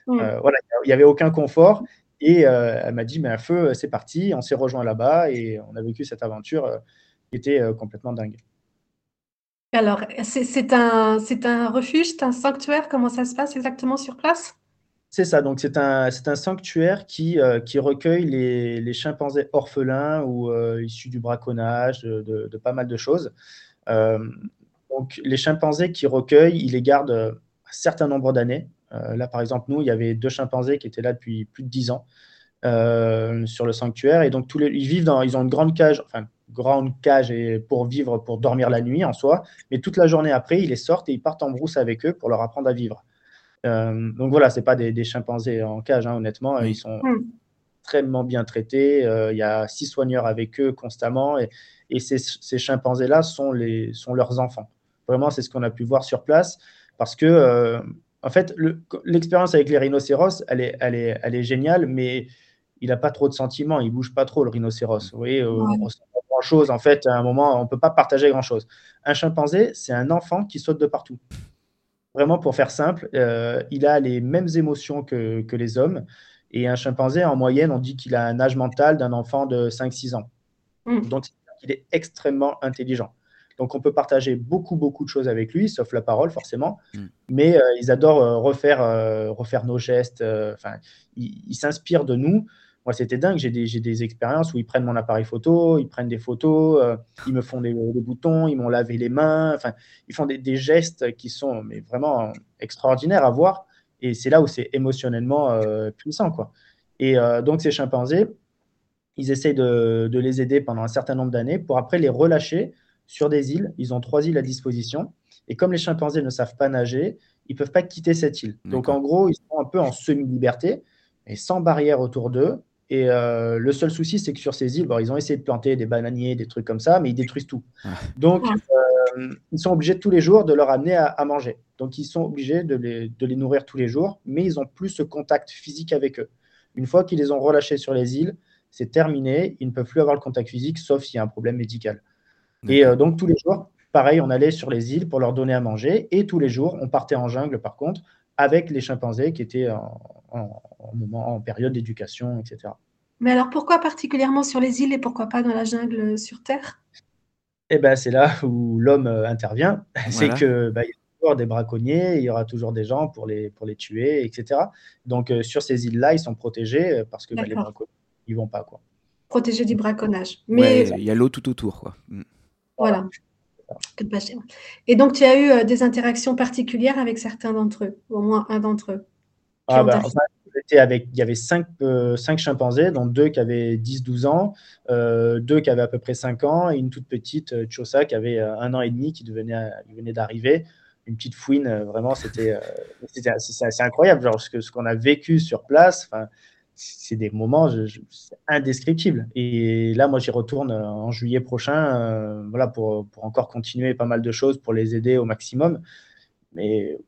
C: Euh, voilà, il n'y avait aucun confort. Et elle m'a dit, mais un feu, c'est parti. On s'est rejoint là-bas et on a vécu cette aventure qui était complètement dingue.
B: Alors, c'est un, un refuge, c'est un sanctuaire. Comment ça se passe exactement sur place?
C: C'est ça, donc c'est un, sanctuaire qui, qui recueille les, chimpanzés orphelins ou issus du braconnage, de, pas mal de choses. Euh, donc, les chimpanzés qui recueillent, ils les gardent un certain nombre d'années. Euh, là, par exemple, nous, il y avait deux chimpanzés qui étaient là depuis plus de dix ans euh, sur le sanctuaire. Et donc, ils vivent dans, ils ont une grande cage, enfin, grande cage pour vivre, pour dormir la nuit en soi. Mais toute la journée après, ils les sortent et ils partent en brousse avec eux pour leur apprendre à vivre. Donc voilà, c'est pas des, chimpanzés en cage, hein, honnêtement. Ils sont hmm. extrêmement bien traités. il y a six soigneurs avec eux constamment. Et, et ces, chimpanzés-là sont, les, sont leurs enfants. Vraiment, c'est ce qu'on a pu voir sur place, parce que, euh, en fait, l'expérience avec les rhinocéros, elle est, elle est, elle est géniale, mais il n'a pas trop de sentiments, il bouge pas trop le rhinocéros. Vous voyez, euh, on ressent pas grand-chose. En fait, à un moment, on peut pas partager grand-chose. Un chimpanzé, c'est un enfant qui saute de partout. Vraiment, pour faire simple, euh, il a les mêmes émotions que, que, les hommes. Et un chimpanzé, en moyenne, on dit qu'il a un âge mental d'un enfant de 5-6 ans. Mmh. Donc, il est extrêmement intelligent. Donc on peut partager beaucoup, beaucoup de choses avec lui, sauf la parole forcément. Mm. Mais euh, ils adorent euh, refaire, euh, refaire nos gestes. Enfin, ils s'inspirent de nous. Moi, c'était dingue. J'ai des, des, expériences où ils prennent mon appareil photo, ils prennent des photos, ils me font des, boutons, ils m'ont lavé les mains. Enfin, ils font des, gestes qui sont mais vraiment extraordinaires à voir. Et c'est là où c'est émotionnellement puissant, quoi. Et donc ces chimpanzés, ils essayent de, les aider pendant un certain nombre d'années pour après les relâcher sur des îles. Ils ont trois îles à disposition. Et comme les chimpanzés ne savent pas nager, ils ne peuvent pas quitter cette île. Donc en gros, ils sont un peu en semi-liberté et sans barrière autour d'eux. Et euh, le seul souci, c'est que sur ces îles, ils ont essayé de planter des bananiers, des trucs comme ça, mais ils détruisent tout. Donc, euh, ils sont obligés tous les jours de leur amener à, manger. Donc, ils sont obligés de les, de les, nourrir tous les jours, mais ils n'ont plus ce contact physique avec eux. Une fois qu'ils les ont relâchés sur les îles, c'est terminé. Ils ne peuvent plus avoir le contact physique, sauf s'il y a un problème médical. Et euh, donc, tous les jours, pareil, on allait sur les îles pour leur donner à manger. Et tous les jours, on partait en jungle, par contre, avec les chimpanzés qui étaient en, moment, en période d'éducation, etc.
B: Mais alors, pourquoi particulièrement sur les îles et pourquoi pas dans la jungle euh, sur Terre?
C: Eh bien, c'est là où l'homme euh, intervient. C'est que il y a toujours des braconniers, il y aura toujours des gens pour les, pour les tuer, etc. Donc, sur ces îles-là, ils sont protégés parce que bah, les braconniers ils vont pas quoi.
B: Protéger du braconnage.
A: Mais il y a l'eau tout autour quoi.
B: Et donc tu as eu euh, des interactions particulières avec certains d'entre eux, au moins un d'entre eux.
C: Ah bah, avec, il y avait cinq, cinq, chimpanzés, dont deux qui avaient 10-12 ans, deux qui avaient à peu près 5 ans, et une toute petite Chosa qui avait un an et demi, qui devenait, venait d'arriver. Une petite fouine, vraiment, c'était c'est incroyable, genre, ce qu'on ce qu'on a vécu sur place c'est des moments indescriptibles. Et là, moi, j'y retourne euh, en juillet prochain, euh, voilà, pour, pour, encore continuer pas mal de choses, pour les aider au maximum. Mais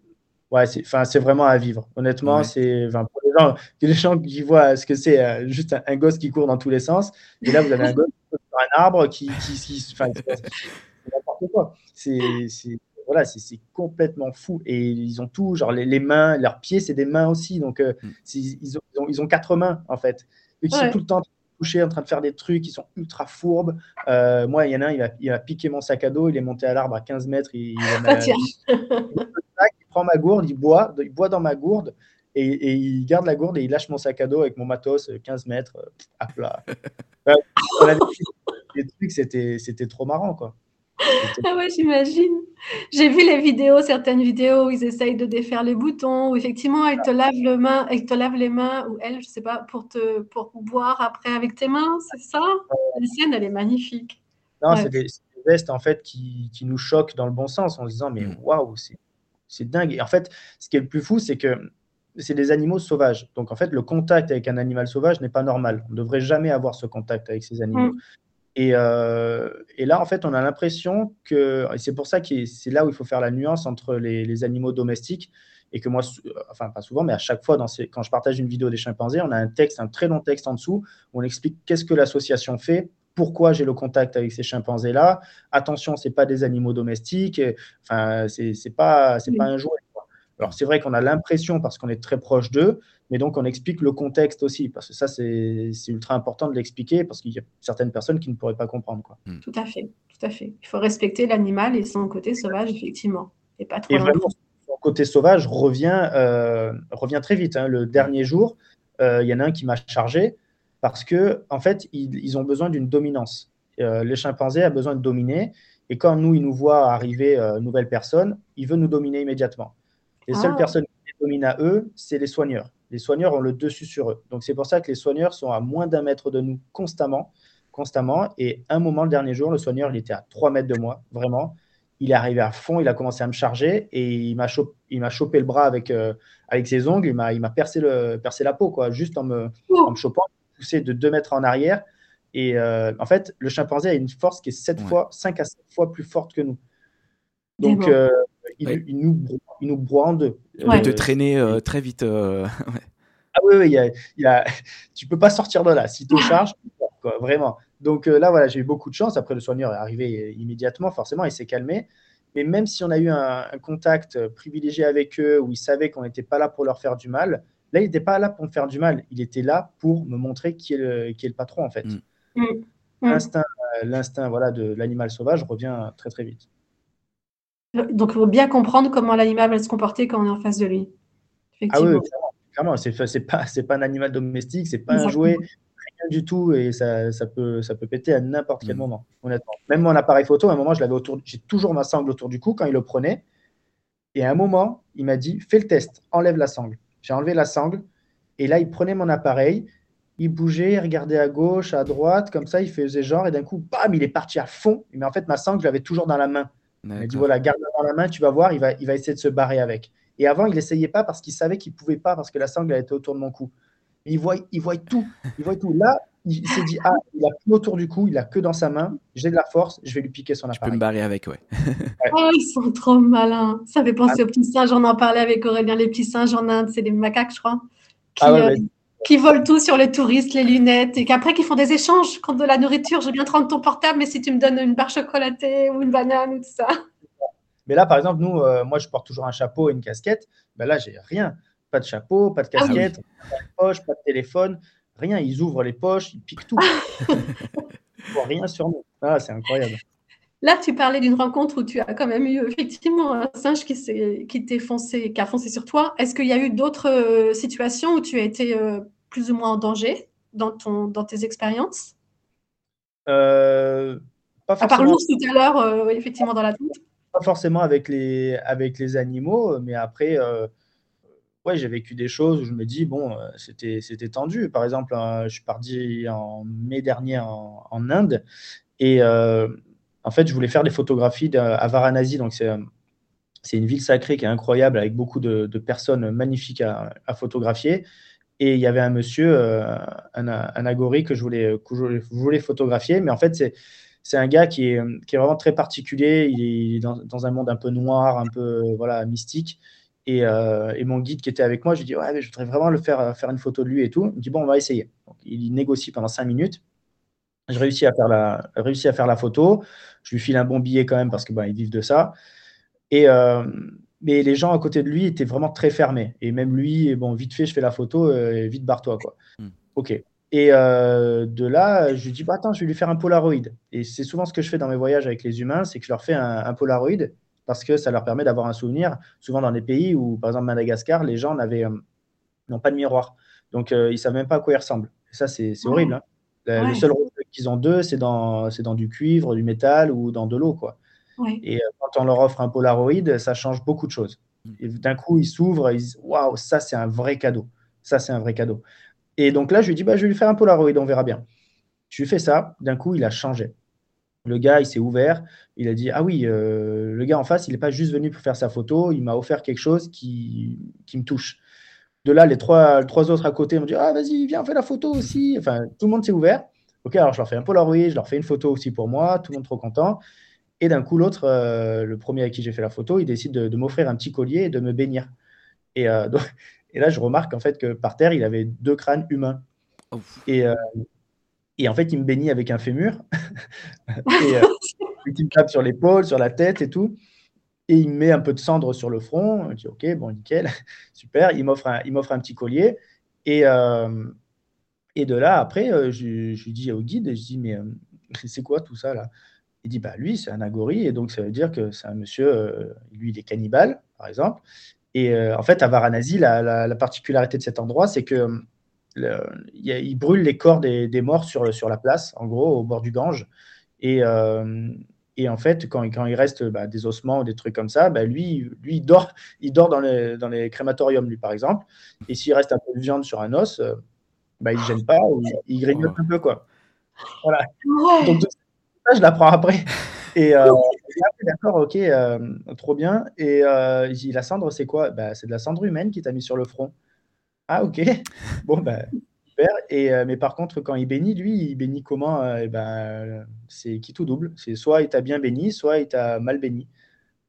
C: ouais, c'est vraiment à vivre. Honnêtement, c'est pour les gens, les gens qui voient ce que c'est euh, juste un, gosse qui court dans tous les sens. Et là, vous avez un gosse sur un arbre qui, qui, c'est n'importe quoi. C'est voilà, c'est complètement fou. Et ils ont tout, genre les, mains, leurs pieds, c'est des mains aussi. Donc, euh, mm. ils, ont, ils, ont, quatre mains, en fait. Ils sont tout le temps couchés, en train de faire des trucs, ils sont ultra fourbes. Euh, moi, il y en a un, il a, il a, piqué mon sac à dos, il est monté à l'arbre à 15 mètres. Il, prend ma gourde, il boit, il boit dans ma gourde. Et, il garde la gourde et il lâche mon sac à dos avec mon matos 15 mètres à plat. les trucs, c'était trop marrant, quoi.
B: Ah ouais, j'imagine. J'ai vu les vidéos, certaines vidéos où ils essayent de défaire les boutons, où effectivement, elle te lave le main, elle te lave les mains, ou elle, je sais pas, pour te pour boire après avec tes mains, c'est ça? La scène, elle est magnifique.
C: Non, c'est des, vestes en fait qui, qui, nous choquent dans le bon sens en se disant mais mm. waouh, c'est dingue. Et en fait, ce qui est le plus fou, c'est que c'est des animaux sauvages. Donc en fait, le contact avec un animal sauvage n'est pas normal. On ne devrait jamais avoir ce contact avec ces animaux. Mm. Euh, et, là, en fait, on a l'impression que, et c'est pour ça que c'est là où il faut faire la nuance entre les, animaux domestiques, et que moi, enfin pas souvent, mais à chaque fois, quand je partage une vidéo des chimpanzés, on a un texte, un très long texte en dessous, où on explique qu'est-ce que l'association fait, pourquoi j'ai le contact avec ces chimpanzés-là. Attention, c'est pas des animaux domestiques, enfin, c'est pas, pas un jouet. Alors c'est vrai qu'on a l'impression parce qu'on est très proche d'eux, mais donc on explique le contexte aussi, parce que ça c'est ultra important de l'expliquer, parce qu'il y a certaines personnes qui ne pourraient pas comprendre. Quoi.
B: Hmm. Tout à fait, tout à fait. Il faut respecter l'animal et son côté sauvage, effectivement. Et, pas trop
C: et vraiment, son côté sauvage revient, euh, revient très vite. Hein. Le dernier jour, euh, il y en a un qui m'a chargé, parce que en fait, ils, ont besoin d'une dominance. Euh, les chimpanzés ont besoin de dominer, et quand nous, ils nous voient arriver une nouvelle personne, ils veulent nous dominer immédiatement. Les seules ah. personnes qui les dominent à eux, c'est les soigneurs. Les soigneurs ont le dessus sur eux. Donc c'est pour ça que les soigneurs sont à moins d'un mètre de nous constamment, constamment. Et un moment, le dernier jour, le soigneur, il était à 3 mètres de moi, vraiment. Il est arrivé à fond, il a commencé à me charger et il m'a chopé, chopé, le bras avec, euh, avec ses ongles. Il m'a percé, le, percé la peau, quoi, juste en me, en me chopant, poussé de 2 mètres en arrière. Et euh, en fait, le chimpanzé a une force qui est 7 fois, 5 à 7 fois plus forte que nous. Donc, euh, il, il, nous, il nous broie en deux.
A: Il peut te traîner euh, très vite. Euh,
C: ah oui, oui il y a, tu peux pas sortir de là. Si tu charges, quoi, vraiment. Donc là, voilà, j'ai eu beaucoup de chance. Après, le soigneur est arrivé immédiatement, forcément, il s'est calmé. Mais même si on a eu un, contact privilégié avec eux, où ils savaient qu'on n'était pas là pour leur faire du mal, là, il n'était pas là pour me faire du mal. Il était là pour me montrer qui est le, qui est le patron, en fait. Mm. Mm. L'instinct voilà, de l'animal sauvage revient très, très vite.
B: Donc, il faut bien comprendre comment l'animal va se comporter quand on est en face de lui.
C: Ah oui, clairement. Ce C'est pas, pas un animal domestique, c'est pas un jouet, rien du tout. Et ça, ça, peut, ça peut péter à n'importe quel mm. moment, honnêtement. Même mon appareil photo, à un moment, je l'avais autour. J'ai toujours ma sangle autour du cou quand il le prenait. Et à un moment, il m'a dit fais le test, enlève la sangle. J'ai enlevé la sangle. Et là, il prenait mon appareil, il bougeait, il regardait à gauche, à droite, comme ça, il faisait genre, et d'un coup, bam, il est parti à fond. Mais en fait, ma sangle, je l'avais toujours dans la main. Il dit voilà, garde-la dans la main, tu vas voir, il va, il va essayer de se barrer avec. Et avant, il n'essayait pas parce qu'il savait qu'il ne pouvait pas, parce que la sangle était autour de mon cou. il voit, il voit tout. Il voit tout. Là, il s'est dit ah, il a plus autour du cou, il a que dans sa main. J'ai de la force, je vais lui piquer son appareil.
A: Je peux me barrer avec, ouais.
B: Oh, ils sont trop malins. Ça fait penser ah. aux petits singes. On en parlait avec Aurélien. Les petits singes en Inde, c'est des macaques, je crois. Qui, ah euh, qui volent tout sur les touristes, les lunettes, et qu'après, qui font des échanges contre de la nourriture. Je veux bien te rendre ton portable, mais si tu me donnes une barre chocolatée ou une banane ou tout ça.
C: Mais là, par exemple, nous, euh, moi, je porte toujours un chapeau et une casquette. Ben là, j'ai rien. Pas de chapeau, pas de ah casquette, pas de poche, pas de téléphone, rien. Ils ouvrent les poches, ils piquent tout. ils rien sur nous. Ah, c'est incroyable.
B: Là, tu parlais d'une rencontre où tu as quand même eu effectivement un singe qui, qui t'est foncé, qui a foncé sur toi. Est-ce qu'il y a eu d'autres euh, situations où tu as été euh, plus ou moins en danger dans, ton, dans tes expériences
C: euh,
B: pas À part l'ours tout à l'heure, effectivement, dans la tente
C: pas forcément avec les, avec les animaux, mais après, euh, ouais, j'ai vécu des choses où je me dis, bon, c'était tendu. Par exemple, je suis parti en mai dernier en, en Inde et en fait, je voulais faire des photographies à Varanasi. Donc, c'est c'est une ville sacrée qui est incroyable avec beaucoup de, personnes magnifiques à, photographier. Et il y avait un monsieur, euh, un, agori que je, voulais, photographier. Mais en fait, c'est, un gars qui est, vraiment très particulier. Il est dans, un monde un peu noir, un peu voilà, mystique. Et, euh, et, mon guide qui était avec moi, je lui dis Ouais, mais je voudrais vraiment le faire, faire une photo de lui et tout. Il me dit Bon, on va essayer. Il négocie pendant cinq minutes. Je réussis à faire la, réussis à faire la photo. Je lui file un bon billet quand même parce que ben, vivent de ça. Et, euh, mais les gens à côté de lui étaient vraiment très fermés. Et même lui, bon, vite fait, je fais la photo, euh, vite barre-toi, quoi. Hmm. Ok. Et euh, de là, je lui dis, bah, attends, je vais lui faire un Polaroid. Et c'est souvent ce que je fais dans mes voyages avec les humains, c'est que je leur fais un, Polaroid parce que ça leur permet d'avoir un souvenir. Souvent dans des pays où, par exemple, Madagascar, les gens n'ont pas de miroir. Donc, ils ne savent même pas à quoi ils ressemblent. Et ça, c'est horrible. Hein. Le seul rôle qu'ils ont d'eux, c'est dans, dans du cuivre, du métal ou dans de l'eau, quoi. Et euh, quand on leur offre un Polaroid, ça change beaucoup de choses. Mm. Et d'un coup, ils s'ouvrent et ils disent Waouh, ça, c'est un vrai cadeau. Ça, c'est un vrai cadeau. Et donc là, je lui dis bah, Je vais lui faire un Polaroid, on verra bien. Je lui fais ça. D'un coup, il a changé. Le gars, il s'est ouvert. Il a dit Ah oui, euh, le gars en face, il n'est pas juste venu pour faire sa photo. Il m'a offert quelque chose qui, qui me touche. De là, les trois, trois autres à côté m'ont dit Ah, vas-y, viens, fais la photo aussi. Enfin, tout le monde s'est ouvert. Ok, alors je leur fais un Polaroid, je leur fais une photo aussi pour moi, tout le monde trop content. Et d'un coup, l'autre, euh, le premier à qui j'ai fait la photo, il décide de, m'offrir un petit collier et de me bénir. Et, euh, et, là, je remarque en fait que par terre, il avait deux crânes humains. Et, euh, et, en fait, il me bénit avec un fémur. et il me tape sur l'épaule, sur la tête et tout. Et il me met un peu de cendre sur le front. Je dis OK, bon, nickel, super. Il m'offre un, un petit collier. Et, et de là, après, je, je, dis au guide, je dis Mais c'est quoi tout ça là? Il dit bah lui c'est un agori et donc ça veut dire que c'est un monsieur, euh, lui il est cannibale par exemple. Et euh, en fait à Varanasi la, particularité de cet endroit c'est que il, brûle les corps des, morts sur, sur la place en gros au bord du Gange et, euh, et en fait quand, quand il reste bah, des ossements ou des trucs comme ça bah, lui lui il dort il dort dans les, dans les crématoriums lui par exemple et s'il reste un peu de viande sur un os bah, il gêne pas il, grignote un peu quoi. Voilà. Donc, je l'apprends après. Et euh, d'accord, ok, euh, trop bien. Et euh, dit, la cendre, c'est quoi? Bah, C'est de la cendre humaine qui t'a mis sur le front. Ah, ok. Bon, bah, super. Et, euh, mais par contre, quand il bénit, lui, il bénit comment? Ben, C'est qui tout double. C'est soit il t'a bien béni, soit il t'a mal béni.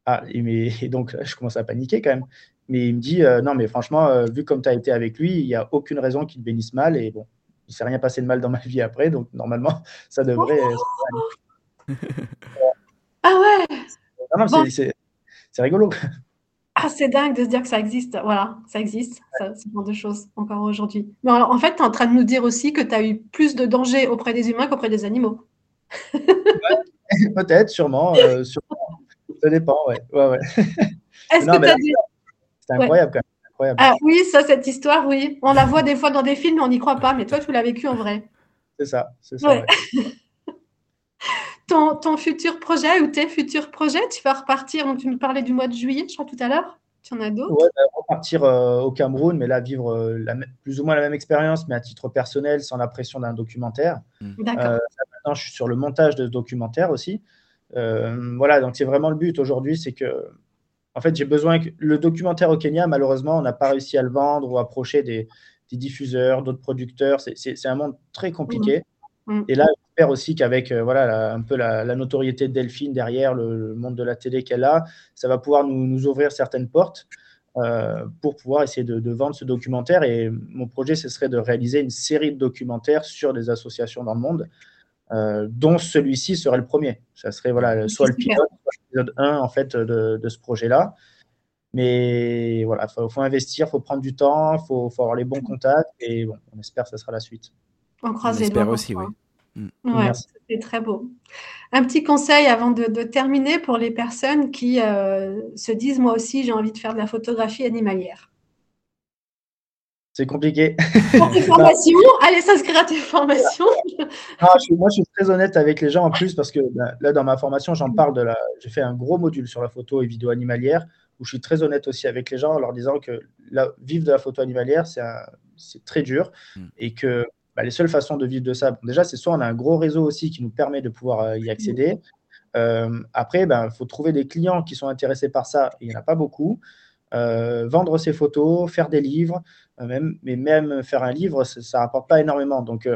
C: Ah, et, mais, donc, je commence à paniquer quand même. Mais il me dit, non, mais franchement, vu comme tu as été avec lui, il n'y a aucune raison qu'il te bénisse mal. Et bon, il ne s'est rien passé de mal dans ma vie après. Donc, normalement, ça devrait.
B: Ah ouais
C: C'est rigolo.
B: Ah, c'est dingue de se dire que ça existe. Voilà, ça existe, ça, ce genre de choses, encore aujourd'hui. Mais en fait, tu es en train de nous dire aussi que tu as eu plus de danger auprès des humains qu'auprès des animaux.
C: Peut-être, sûrement, euh, sûrement, Ça dépend, ouais. ouais, ouais.
B: Est-ce que
C: tu C'est incroyable quand même. Incroyable.
B: Ah, oui, ça, cette histoire, oui. On la voit des fois dans des films, mais on n'y croit pas. Mais toi, tu l'as vécu en vrai.
C: C'est ça, c'est ça.
B: Ton, futur projet ou tes futurs projets? Tu vas repartir, donc tu nous parlais du mois de juillet, je crois, tout à l'heure. Tu en as d'autres?
C: Ouais, bah, repartir euh, au Cameroun, mais là, vivre euh, plus ou moins la même expérience, mais à titre personnel, sans la pression d'un documentaire.
B: Mmh. D'accord. Euh,
C: maintenant, je suis sur le montage de ce documentaire aussi. voilà, donc c'est vraiment le but aujourd'hui, c'est que, en fait, j'ai besoin que le documentaire au Kenya, malheureusement, on n'a pas réussi à le vendre ou à approcher des, diffuseurs, d'autres producteurs. C'est un monde très compliqué. Mmh. Et là, j'espère aussi qu'avec euh, voilà, un peu la, notoriété de Delphine derrière, le, monde de la télé qu'elle a, ça va pouvoir nous, ouvrir certaines portes euh, pour pouvoir essayer de, vendre ce documentaire. Et mon projet, ce serait de réaliser une série de documentaires sur des associations dans le monde, euh, dont celui-ci serait le premier. Ça serait voilà, soit le pilote, soit l'épisode 1 en fait, de, ce projet-là. Mais voilà, il faut, investir, il faut prendre du temps, il faut, faut, avoir les bons contacts et bon, on espère que ça sera la suite.
B: On croise les doigts.
A: aussi, oui.
B: Mm. Ouais, c'est très beau. Un petit conseil avant de, terminer pour les personnes qui euh, se disent moi aussi j'ai envie de faire de la photographie animalière.
C: C'est compliqué.
B: Pour tes formations, allez s'inscrire à tes formations.
C: moi, je suis très honnête avec les gens en plus parce que ben, là, dans ma formation, j'en parle de la. J'ai fait un gros module sur la photo et vidéo animalière où je suis très honnête aussi avec les gens en leur disant que la, vivre de la photo animalière, c'est très dur mm. et que bah, les seules façons de vivre de ça, déjà, c'est soit on a un gros réseau aussi qui nous permet de pouvoir euh, y accéder. Euh, après, il ben, faut trouver des clients qui sont intéressés par ça. Il n'y en a pas beaucoup. Euh, vendre ses photos, faire des livres, même, mais même faire un livre, ça ne rapporte pas énormément. Donc,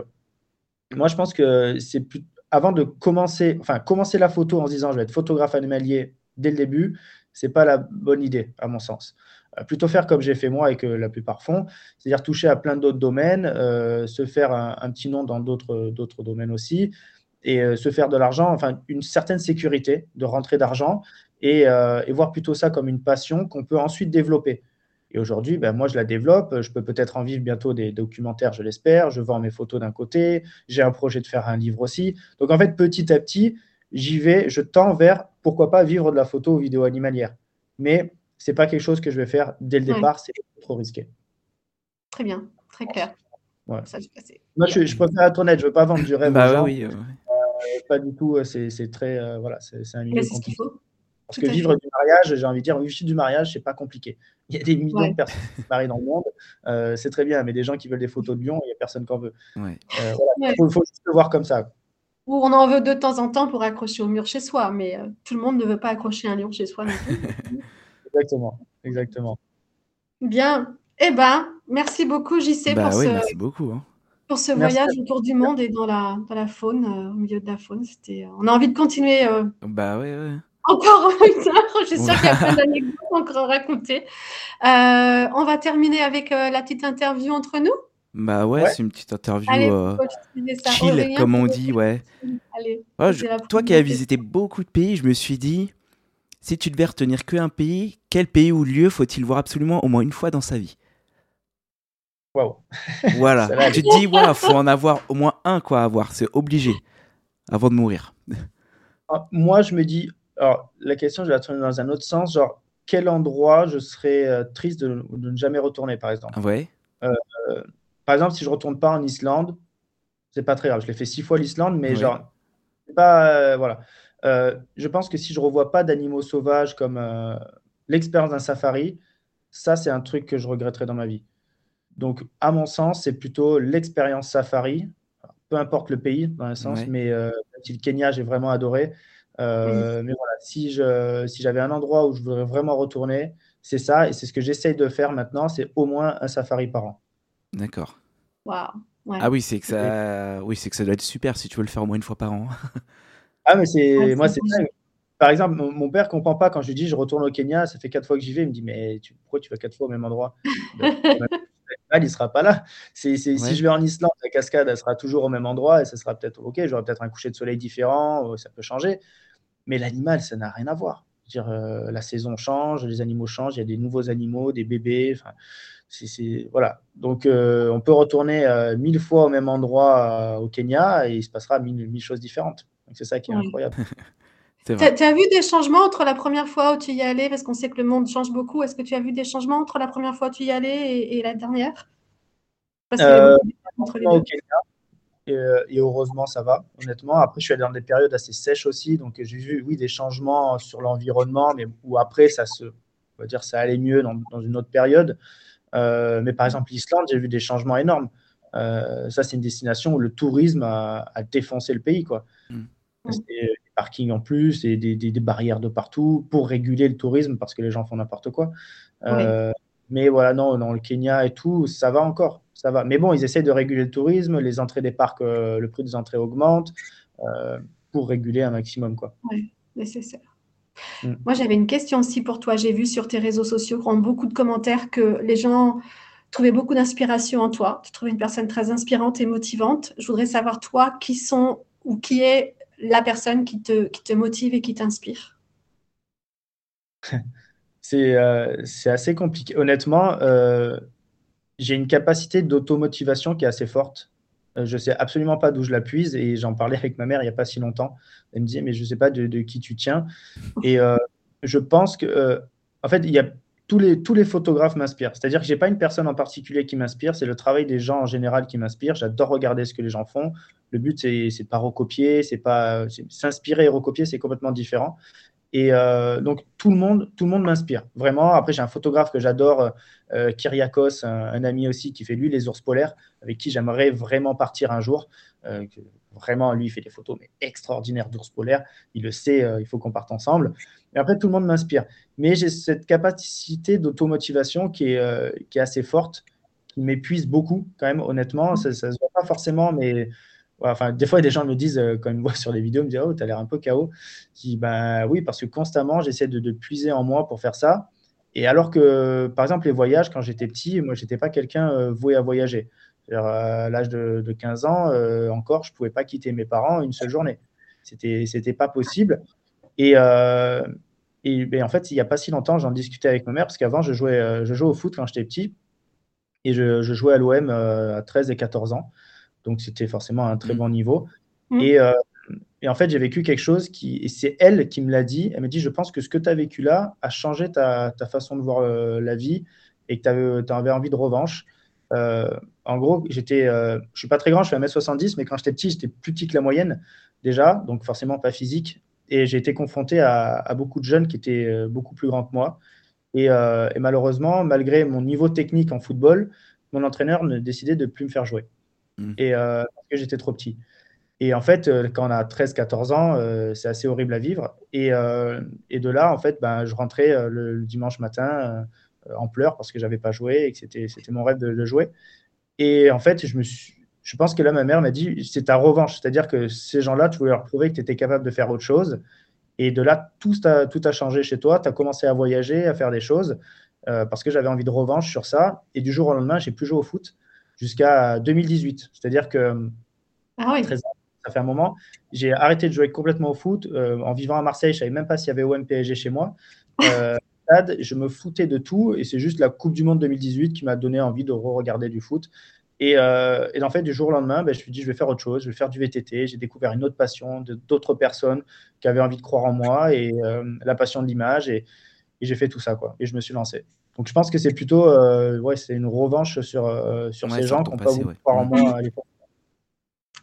C: moi, je pense que c'est plus... avant de commencer, enfin, commencer la photo en se disant je vais être photographe animalier dès le début, c'est pas la bonne idée, à mon sens. Euh, plutôt faire comme j'ai fait moi et que la plupart font, c'est-à-dire toucher à plein d'autres domaines, euh, se faire un, petit nom dans d'autres domaines aussi, et euh, se faire de l'argent, enfin une certaine sécurité de rentrer d'argent, et, voir plutôt ça comme une passion qu'on peut ensuite développer. Et aujourd'hui, ben, moi, je la développe. Je peux peut-être en vivre bientôt des documentaires, je l'espère. Je vends mes photos d'un côté. J'ai un projet de faire un livre aussi. Donc, en fait, petit à petit, j'y vais, je tends vers, pourquoi pas, vivre de la photo ou vidéo animalière. Mais ce n'est pas quelque chose que je vais faire dès le départ, c'est trop risqué.
B: Très bien, très clair.
C: Moi, je, je, préfère être honnête, je ne veux pas vendre du rêve.
A: Bah, oui, euh,
C: pas du tout, c'est très. Euh, voilà, c'est un milieu compliqué. Parce que vivre du mariage, j'ai envie de dire, vivre du mariage, c'est pas compliqué. Il y a des millions de personnes qui se marient dans le monde, euh, c'est très bien, mais des gens qui veulent des photos de lion, il n'y a personne qui en veut. Il faut, faut, juste le voir comme ça
B: ou on en veut de temps en temps pour accrocher au mur chez soi, mais euh, tout le monde ne veut pas accrocher un lion chez soi non plus.
C: exactement, exactement.
B: Bien. Eh ben, merci beaucoup, JC,
A: bah pour, ce, beaucoup, hein.
B: pour ce voyage autour du monde et dans la, dans la faune, euh, au milieu de la faune. C'était, euh, on a envie de continuer.
A: bah oui,
B: Encore une heure, je suis sûre qu'il y a plein d'anecdotes encore à raconter. on va terminer avec la petite interview entre nous.
A: Bah ouais, c'est une petite interview euh, chill, comme on dit, ouais. Allez, toi qui as visité beaucoup de pays, je me suis dit, si tu devais retenir qu'un pays, quel pays ou lieu faut-il voir absolument au moins une fois dans sa vie?
C: Waouh.
A: Voilà, tu te dis, ouais, faut en avoir au moins un quoi à voir, c'est obligé, avant de mourir.
C: Ah, moi, je me dis, alors la question, je vais la tourner dans un autre sens, genre, quel endroit je serais euh, triste de, ne jamais retourner, par exemple?
A: Ouais.
C: Euh, par exemple, si je retourne pas en Islande, c'est pas très grave. Je l'ai fait six fois l'Islande, mais genre, pas. Euh, voilà. Euh, je pense que si je revois pas d'animaux sauvages comme euh, l'expérience d'un safari, ça, c'est un truc que je regretterais dans ma vie. Donc, à mon sens, c'est plutôt l'expérience safari, peu importe le pays, dans un sens, mais si le Kenya, j'ai vraiment adoré. Mais voilà, si je si j'avais un endroit où je voudrais vraiment retourner, c'est ça, et c'est ce que j'essaye de faire maintenant, c'est au moins un safari par an.
A: D'accord.
B: Ah
A: oui, c'est que ça, oui, c'est que ça doit être super si tu veux le faire au moins une fois par an.
C: ah mais c'est, moi c'est Par exemple, mon, père comprend pas quand je lui dis je retourne au Kenya, ça fait quatre fois que j'y vais, il me dit mais tu, pourquoi tu vas quatre fois au même endroit? Il il sera pas là. C'est, Si je vais en Islande, la cascade, elle sera toujours au même endroit et ça sera peut-être ok. J'aurai peut-être un coucher de soleil différent, ça peut changer. Mais l'animal, ça n'a rien à voir. dire, euh, la saison change, les animaux changent, il y a des nouveaux animaux, des bébés. Enfin, voilà. Donc, euh, on peut retourner euh, mille fois au même endroit euh, au Kenya et il se passera mille, mille choses différentes. C'est ça qui est incroyable.
B: tu as, vu des changements entre la première fois où tu y allais Parce qu'on sait que le monde change beaucoup. Est-ce que tu as vu des changements entre la première fois où tu y allais et, la dernière?
C: Parce que au Kenya. Et, heureusement, ça va, honnêtement. Après, je suis allé dans des périodes assez sèches aussi. Donc, j'ai vu, oui, des changements sur l'environnement, mais où après, ça se, on va dire, ça allait mieux dans, dans une autre période. Euh, mais par exemple, l'Islande, j'ai vu des changements énormes. Euh, ça, c'est une destination où le tourisme a, défoncé le pays. Quoi. Mm. Des parkings en plus et des, des, barrières de partout pour réguler le tourisme parce que les gens font n'importe quoi. Euh, mais voilà, non, dans le Kenya et tout, ça va encore. Ça va. Mais bon, ils essaient de réguler le tourisme, les entrées des parcs, le prix des entrées augmente pour réguler un maximum. Quoi.
B: Oui, nécessaire. Mm. Moi, j'avais une question aussi pour toi. J'ai vu sur tes réseaux sociaux, en beaucoup de commentaires, que les gens trouvaient beaucoup d'inspiration en toi. Tu trouvais une personne très inspirante et motivante. Je voudrais savoir, toi, qui sont ou qui est la personne qui te, qui te motive et qui t'inspire?
C: Euh, C'est assez compliqué. Honnêtement, euh, j'ai une capacité d'automotivation qui est assez forte. Euh, je ne sais absolument pas d'où je la puise et j'en parlais avec ma mère il n'y a pas si longtemps. Elle me disait, mais je ne sais pas de, qui tu tiens. Et euh, je pense que, euh, en fait, il y a tous les, tous les photographes m'inspirent. C'est-à-dire que je n'ai pas une personne en particulier qui m'inspire, c'est le travail des gens en général qui m'inspire. J'adore regarder ce que les gens font. Le but, c'est de pas recopier, c'est pas s'inspirer et recopier, c'est complètement différent. Et euh, donc, tout le monde, tout le monde m'inspire. Vraiment. Après, j'ai un photographe que j'adore, euh, Kyriakos, un, ami aussi qui fait lui les ours polaires, avec qui j'aimerais vraiment partir un jour. Euh, vraiment, lui, il fait des photos mais extraordinaires d'ours polaires. Il le sait, il faut qu'on parte ensemble. Et après, tout le monde m'inspire. Mais j'ai cette capacité d'automotivation qui est, qui est assez forte, qui m'épuise beaucoup, quand même, honnêtement. Ça ne se voit pas forcément, mais enfin, des fois, des gens me disent, euh, quand ils me voient sur les vidéos, me disent Oh, tu as l'air un peu chaos. Je dis ben, Oui, parce que constamment, j'essaie de, puiser en moi pour faire ça. Et alors que, par exemple, les voyages, quand j'étais petit, moi, je n'étais pas quelqu'un euh, voué à voyager. À l'âge de, 15 ans, euh, encore, je ne pouvais pas quitter mes parents une seule journée. C'était n'était pas possible. Et, et ben, en fait, il n'y a pas si longtemps, j'en discutais avec ma mère, parce qu'avant, je jouais, je jouais au foot quand j'étais petit. Et je jouais à l'OM à 13 et 14 ans. Donc, c'était forcément un très mmh. bon niveau. Mmh. Euh, et, en fait, j'ai vécu quelque chose qui, et c'est elle qui me l'a dit. Elle m'a dit Je pense que ce que tu as vécu là a changé ta, façon de voir euh, la vie et que tu avais envie de revanche. Euh, en gros, j'étais, je suis pas très grand, je fais 1m70, mais quand j'étais petit, j'étais plus petit que la moyenne déjà, donc forcément pas physique. Et j'ai été confronté à, beaucoup de jeunes qui étaient beaucoup plus grands que moi. Et, et, malheureusement, malgré mon niveau technique en football, mon entraîneur ne décidait de plus me faire jouer. Mm. Et euh, parce que j'étais trop petit. Et en fait, euh, quand on a 13-14 ans, euh, c'est assez horrible à vivre. Et, de là, en fait, ben, je rentrais le, dimanche matin en pleurs parce que j'avais pas joué et que c'était, mon rêve de, jouer. Et en fait, je pense que là, ma mère m'a dit c'est ta revanche. C'est-à-dire que ces gens-là, tu voulais leur prouver que tu étais capable de faire autre chose. Et de là, tout a, tout a changé chez toi. Tu as commencé à voyager, à faire des choses parce que j'avais envie de revanche sur ça. Et du jour au lendemain, j'ai plus joué au foot jusqu'à 2018. C'est-à-dire que ah ça fait un moment. J'ai arrêté de jouer complètement au foot. Euh, en vivant à Marseille, je ne savais même pas s'il y avait OM PSG chez moi. Euh, je me foutais de tout et c'est juste la Coupe du Monde 2018 qui m'a donné envie de re-regarder du foot. Et, euh, et, en fait, du jour au lendemain, ben, je me suis dit, je vais faire autre chose, je vais faire du VTT. J'ai découvert une autre passion d'autres personnes qui avaient envie de croire en moi et la passion de l'image. Et, et j'ai fait tout ça, quoi. Et je me suis lancé. Donc je pense que c'est plutôt euh, ouais, c'est une revanche sur, euh, sur ces gens qui n'ont pas voulu croire en moi à l'époque.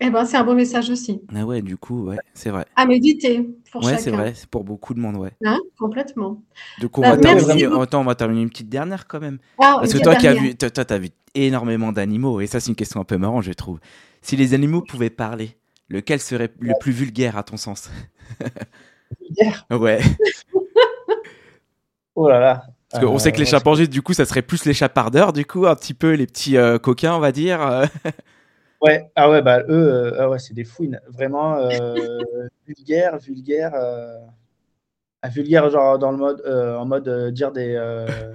B: Eh ben, c'est un bon message aussi.
A: Ah ouais, du coup, ouais, c'est vrai.
B: À méditer
A: pour ouais, c'est vrai, c'est pour beaucoup de monde, ouais.
B: Hein complètement.
A: Du coup, on, bah, va terminer, on va terminer une petite dernière quand même. Ah, Parce que toi, qui as vu, toi, as vu énormément d'animaux, et ça, c'est une question un peu marrante, je trouve. Si les animaux pouvaient parler, lequel serait le plus vulgaire à ton sens?
C: Vulgaire
A: Ouais.
C: oh là là.
A: Parce qu'on sait que les euh, chimpanzés, du coup, ça serait plus les chapardeurs, du coup, un petit peu les petits euh, coquins, on va dire.
C: ouais, ah ouais, bah eux, euh, ah ouais, c'est des fouines. Vraiment vulgaire, vulgaire. vulgaire, genre dans le mode, en mode dire des.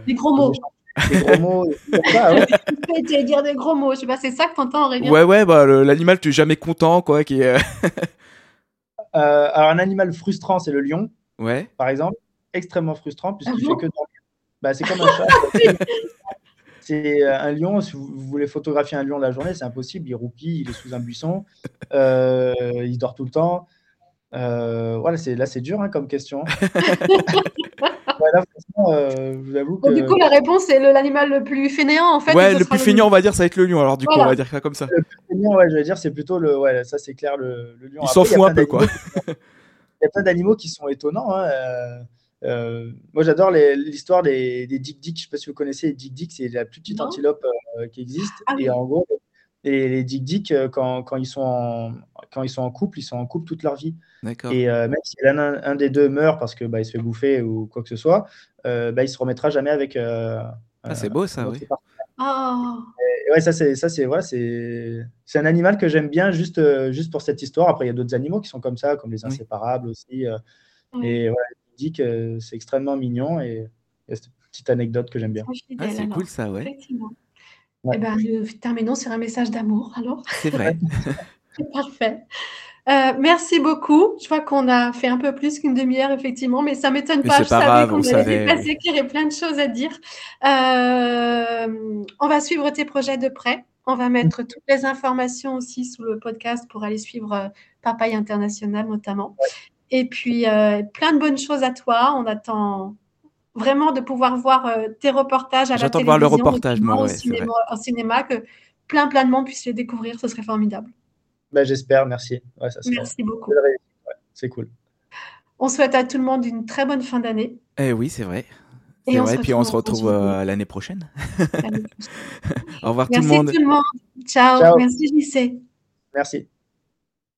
B: des gros mots.
C: Des, gros mots. ça, ouais.
B: dire des gros mots. Je sais pas, c'est ça que t'entends, Aurélien?
A: Ouais, ouais, bah l'animal, tu es jamais content, quoi. Qui est...
C: alors, un animal frustrant, c'est le lion.
A: Ouais.
C: Par exemple. Extrêmement frustrant, puisqu'il ah fait que dormir. Bah, c'est comme un chat. c'est euh, un lion. Si vous, voulez photographier un lion la journée, c'est impossible. Il roupille, il est sous un buisson, euh, il dort tout le temps. Euh, voilà, c'est là, c'est dur hein, comme question.
B: du coup, la réponse c'est l'animal le plus fainéant en fait.
A: Ouais, le plus fainéant, on va dire, ça va être le lion. Alors du coup, on va dire ça comme ça.
C: Le plus fainéant, ouais, je vais dire, c'est plutôt le. Ouais, ça c'est clair, le, le lion.
A: Il s'en fout un peu, quoi.
C: Il y a plein d'animaux qui sont étonnants. Hein. Euh, moi, j'adore l'histoire des, des Dick Dick. Je ne sais pas si vous connaissez les Dick Dick, c'est la plus petite antilope euh, qui existe. Ah et en gros, les, les Dick Dick, euh, quand, quand, ils sont en, quand ils sont en couple, ils sont en couple toute leur vie. Et même si un, un, des deux meurt parce que bah, il se fait bouffer ou quoi que ce soit, bah, il se remettra jamais avec. ah,
A: c'est beau ça, oui.
B: Oh.
C: ouais, ça c'est ça c'est voilà, c'est c'est un animal que j'aime bien juste juste pour cette histoire. Après il y a d'autres animaux qui sont comme ça, comme les inséparables aussi. Et voilà, dit que c'est extrêmement mignon et il y a cette petite anecdote que j'aime bien.
A: Ah, c'est cool ça, ouais.
B: Eh ben, terminons sur un message d'amour, alors.
A: C'est vrai.
B: Parfait. Euh, merci beaucoup. Je crois qu'on a fait un peu plus qu'une demi-heure, effectivement, mais ça m'étonne pas.
A: Je savais qu'on
B: allait dépasser, qu'il y aurait plein de choses à dire. Euh, on va suivre tes projets de près. On va mettre toutes les informations aussi sous le podcast pour aller suivre euh, Papaye International notamment. Et puis, euh, plein de bonnes choses à toi. On attend vraiment de pouvoir voir euh, tes reportages à la télévision.
A: voir le reportage, moi,
B: au, cinéma, que plein, plein de monde puisse les découvrir. Ce serait formidable.
C: Ben, J'espère, merci.
B: merci beaucoup.
C: c'est cool.
B: On souhaite à tout le monde une très bonne fin d'année.
A: Eh oui, c'est vrai. Et vrai, puis on se retrouve euh, l'année prochaine. Au revoir
B: tout
A: le monde.
B: Merci tout le monde. Ciao. Merci JC.
C: Merci.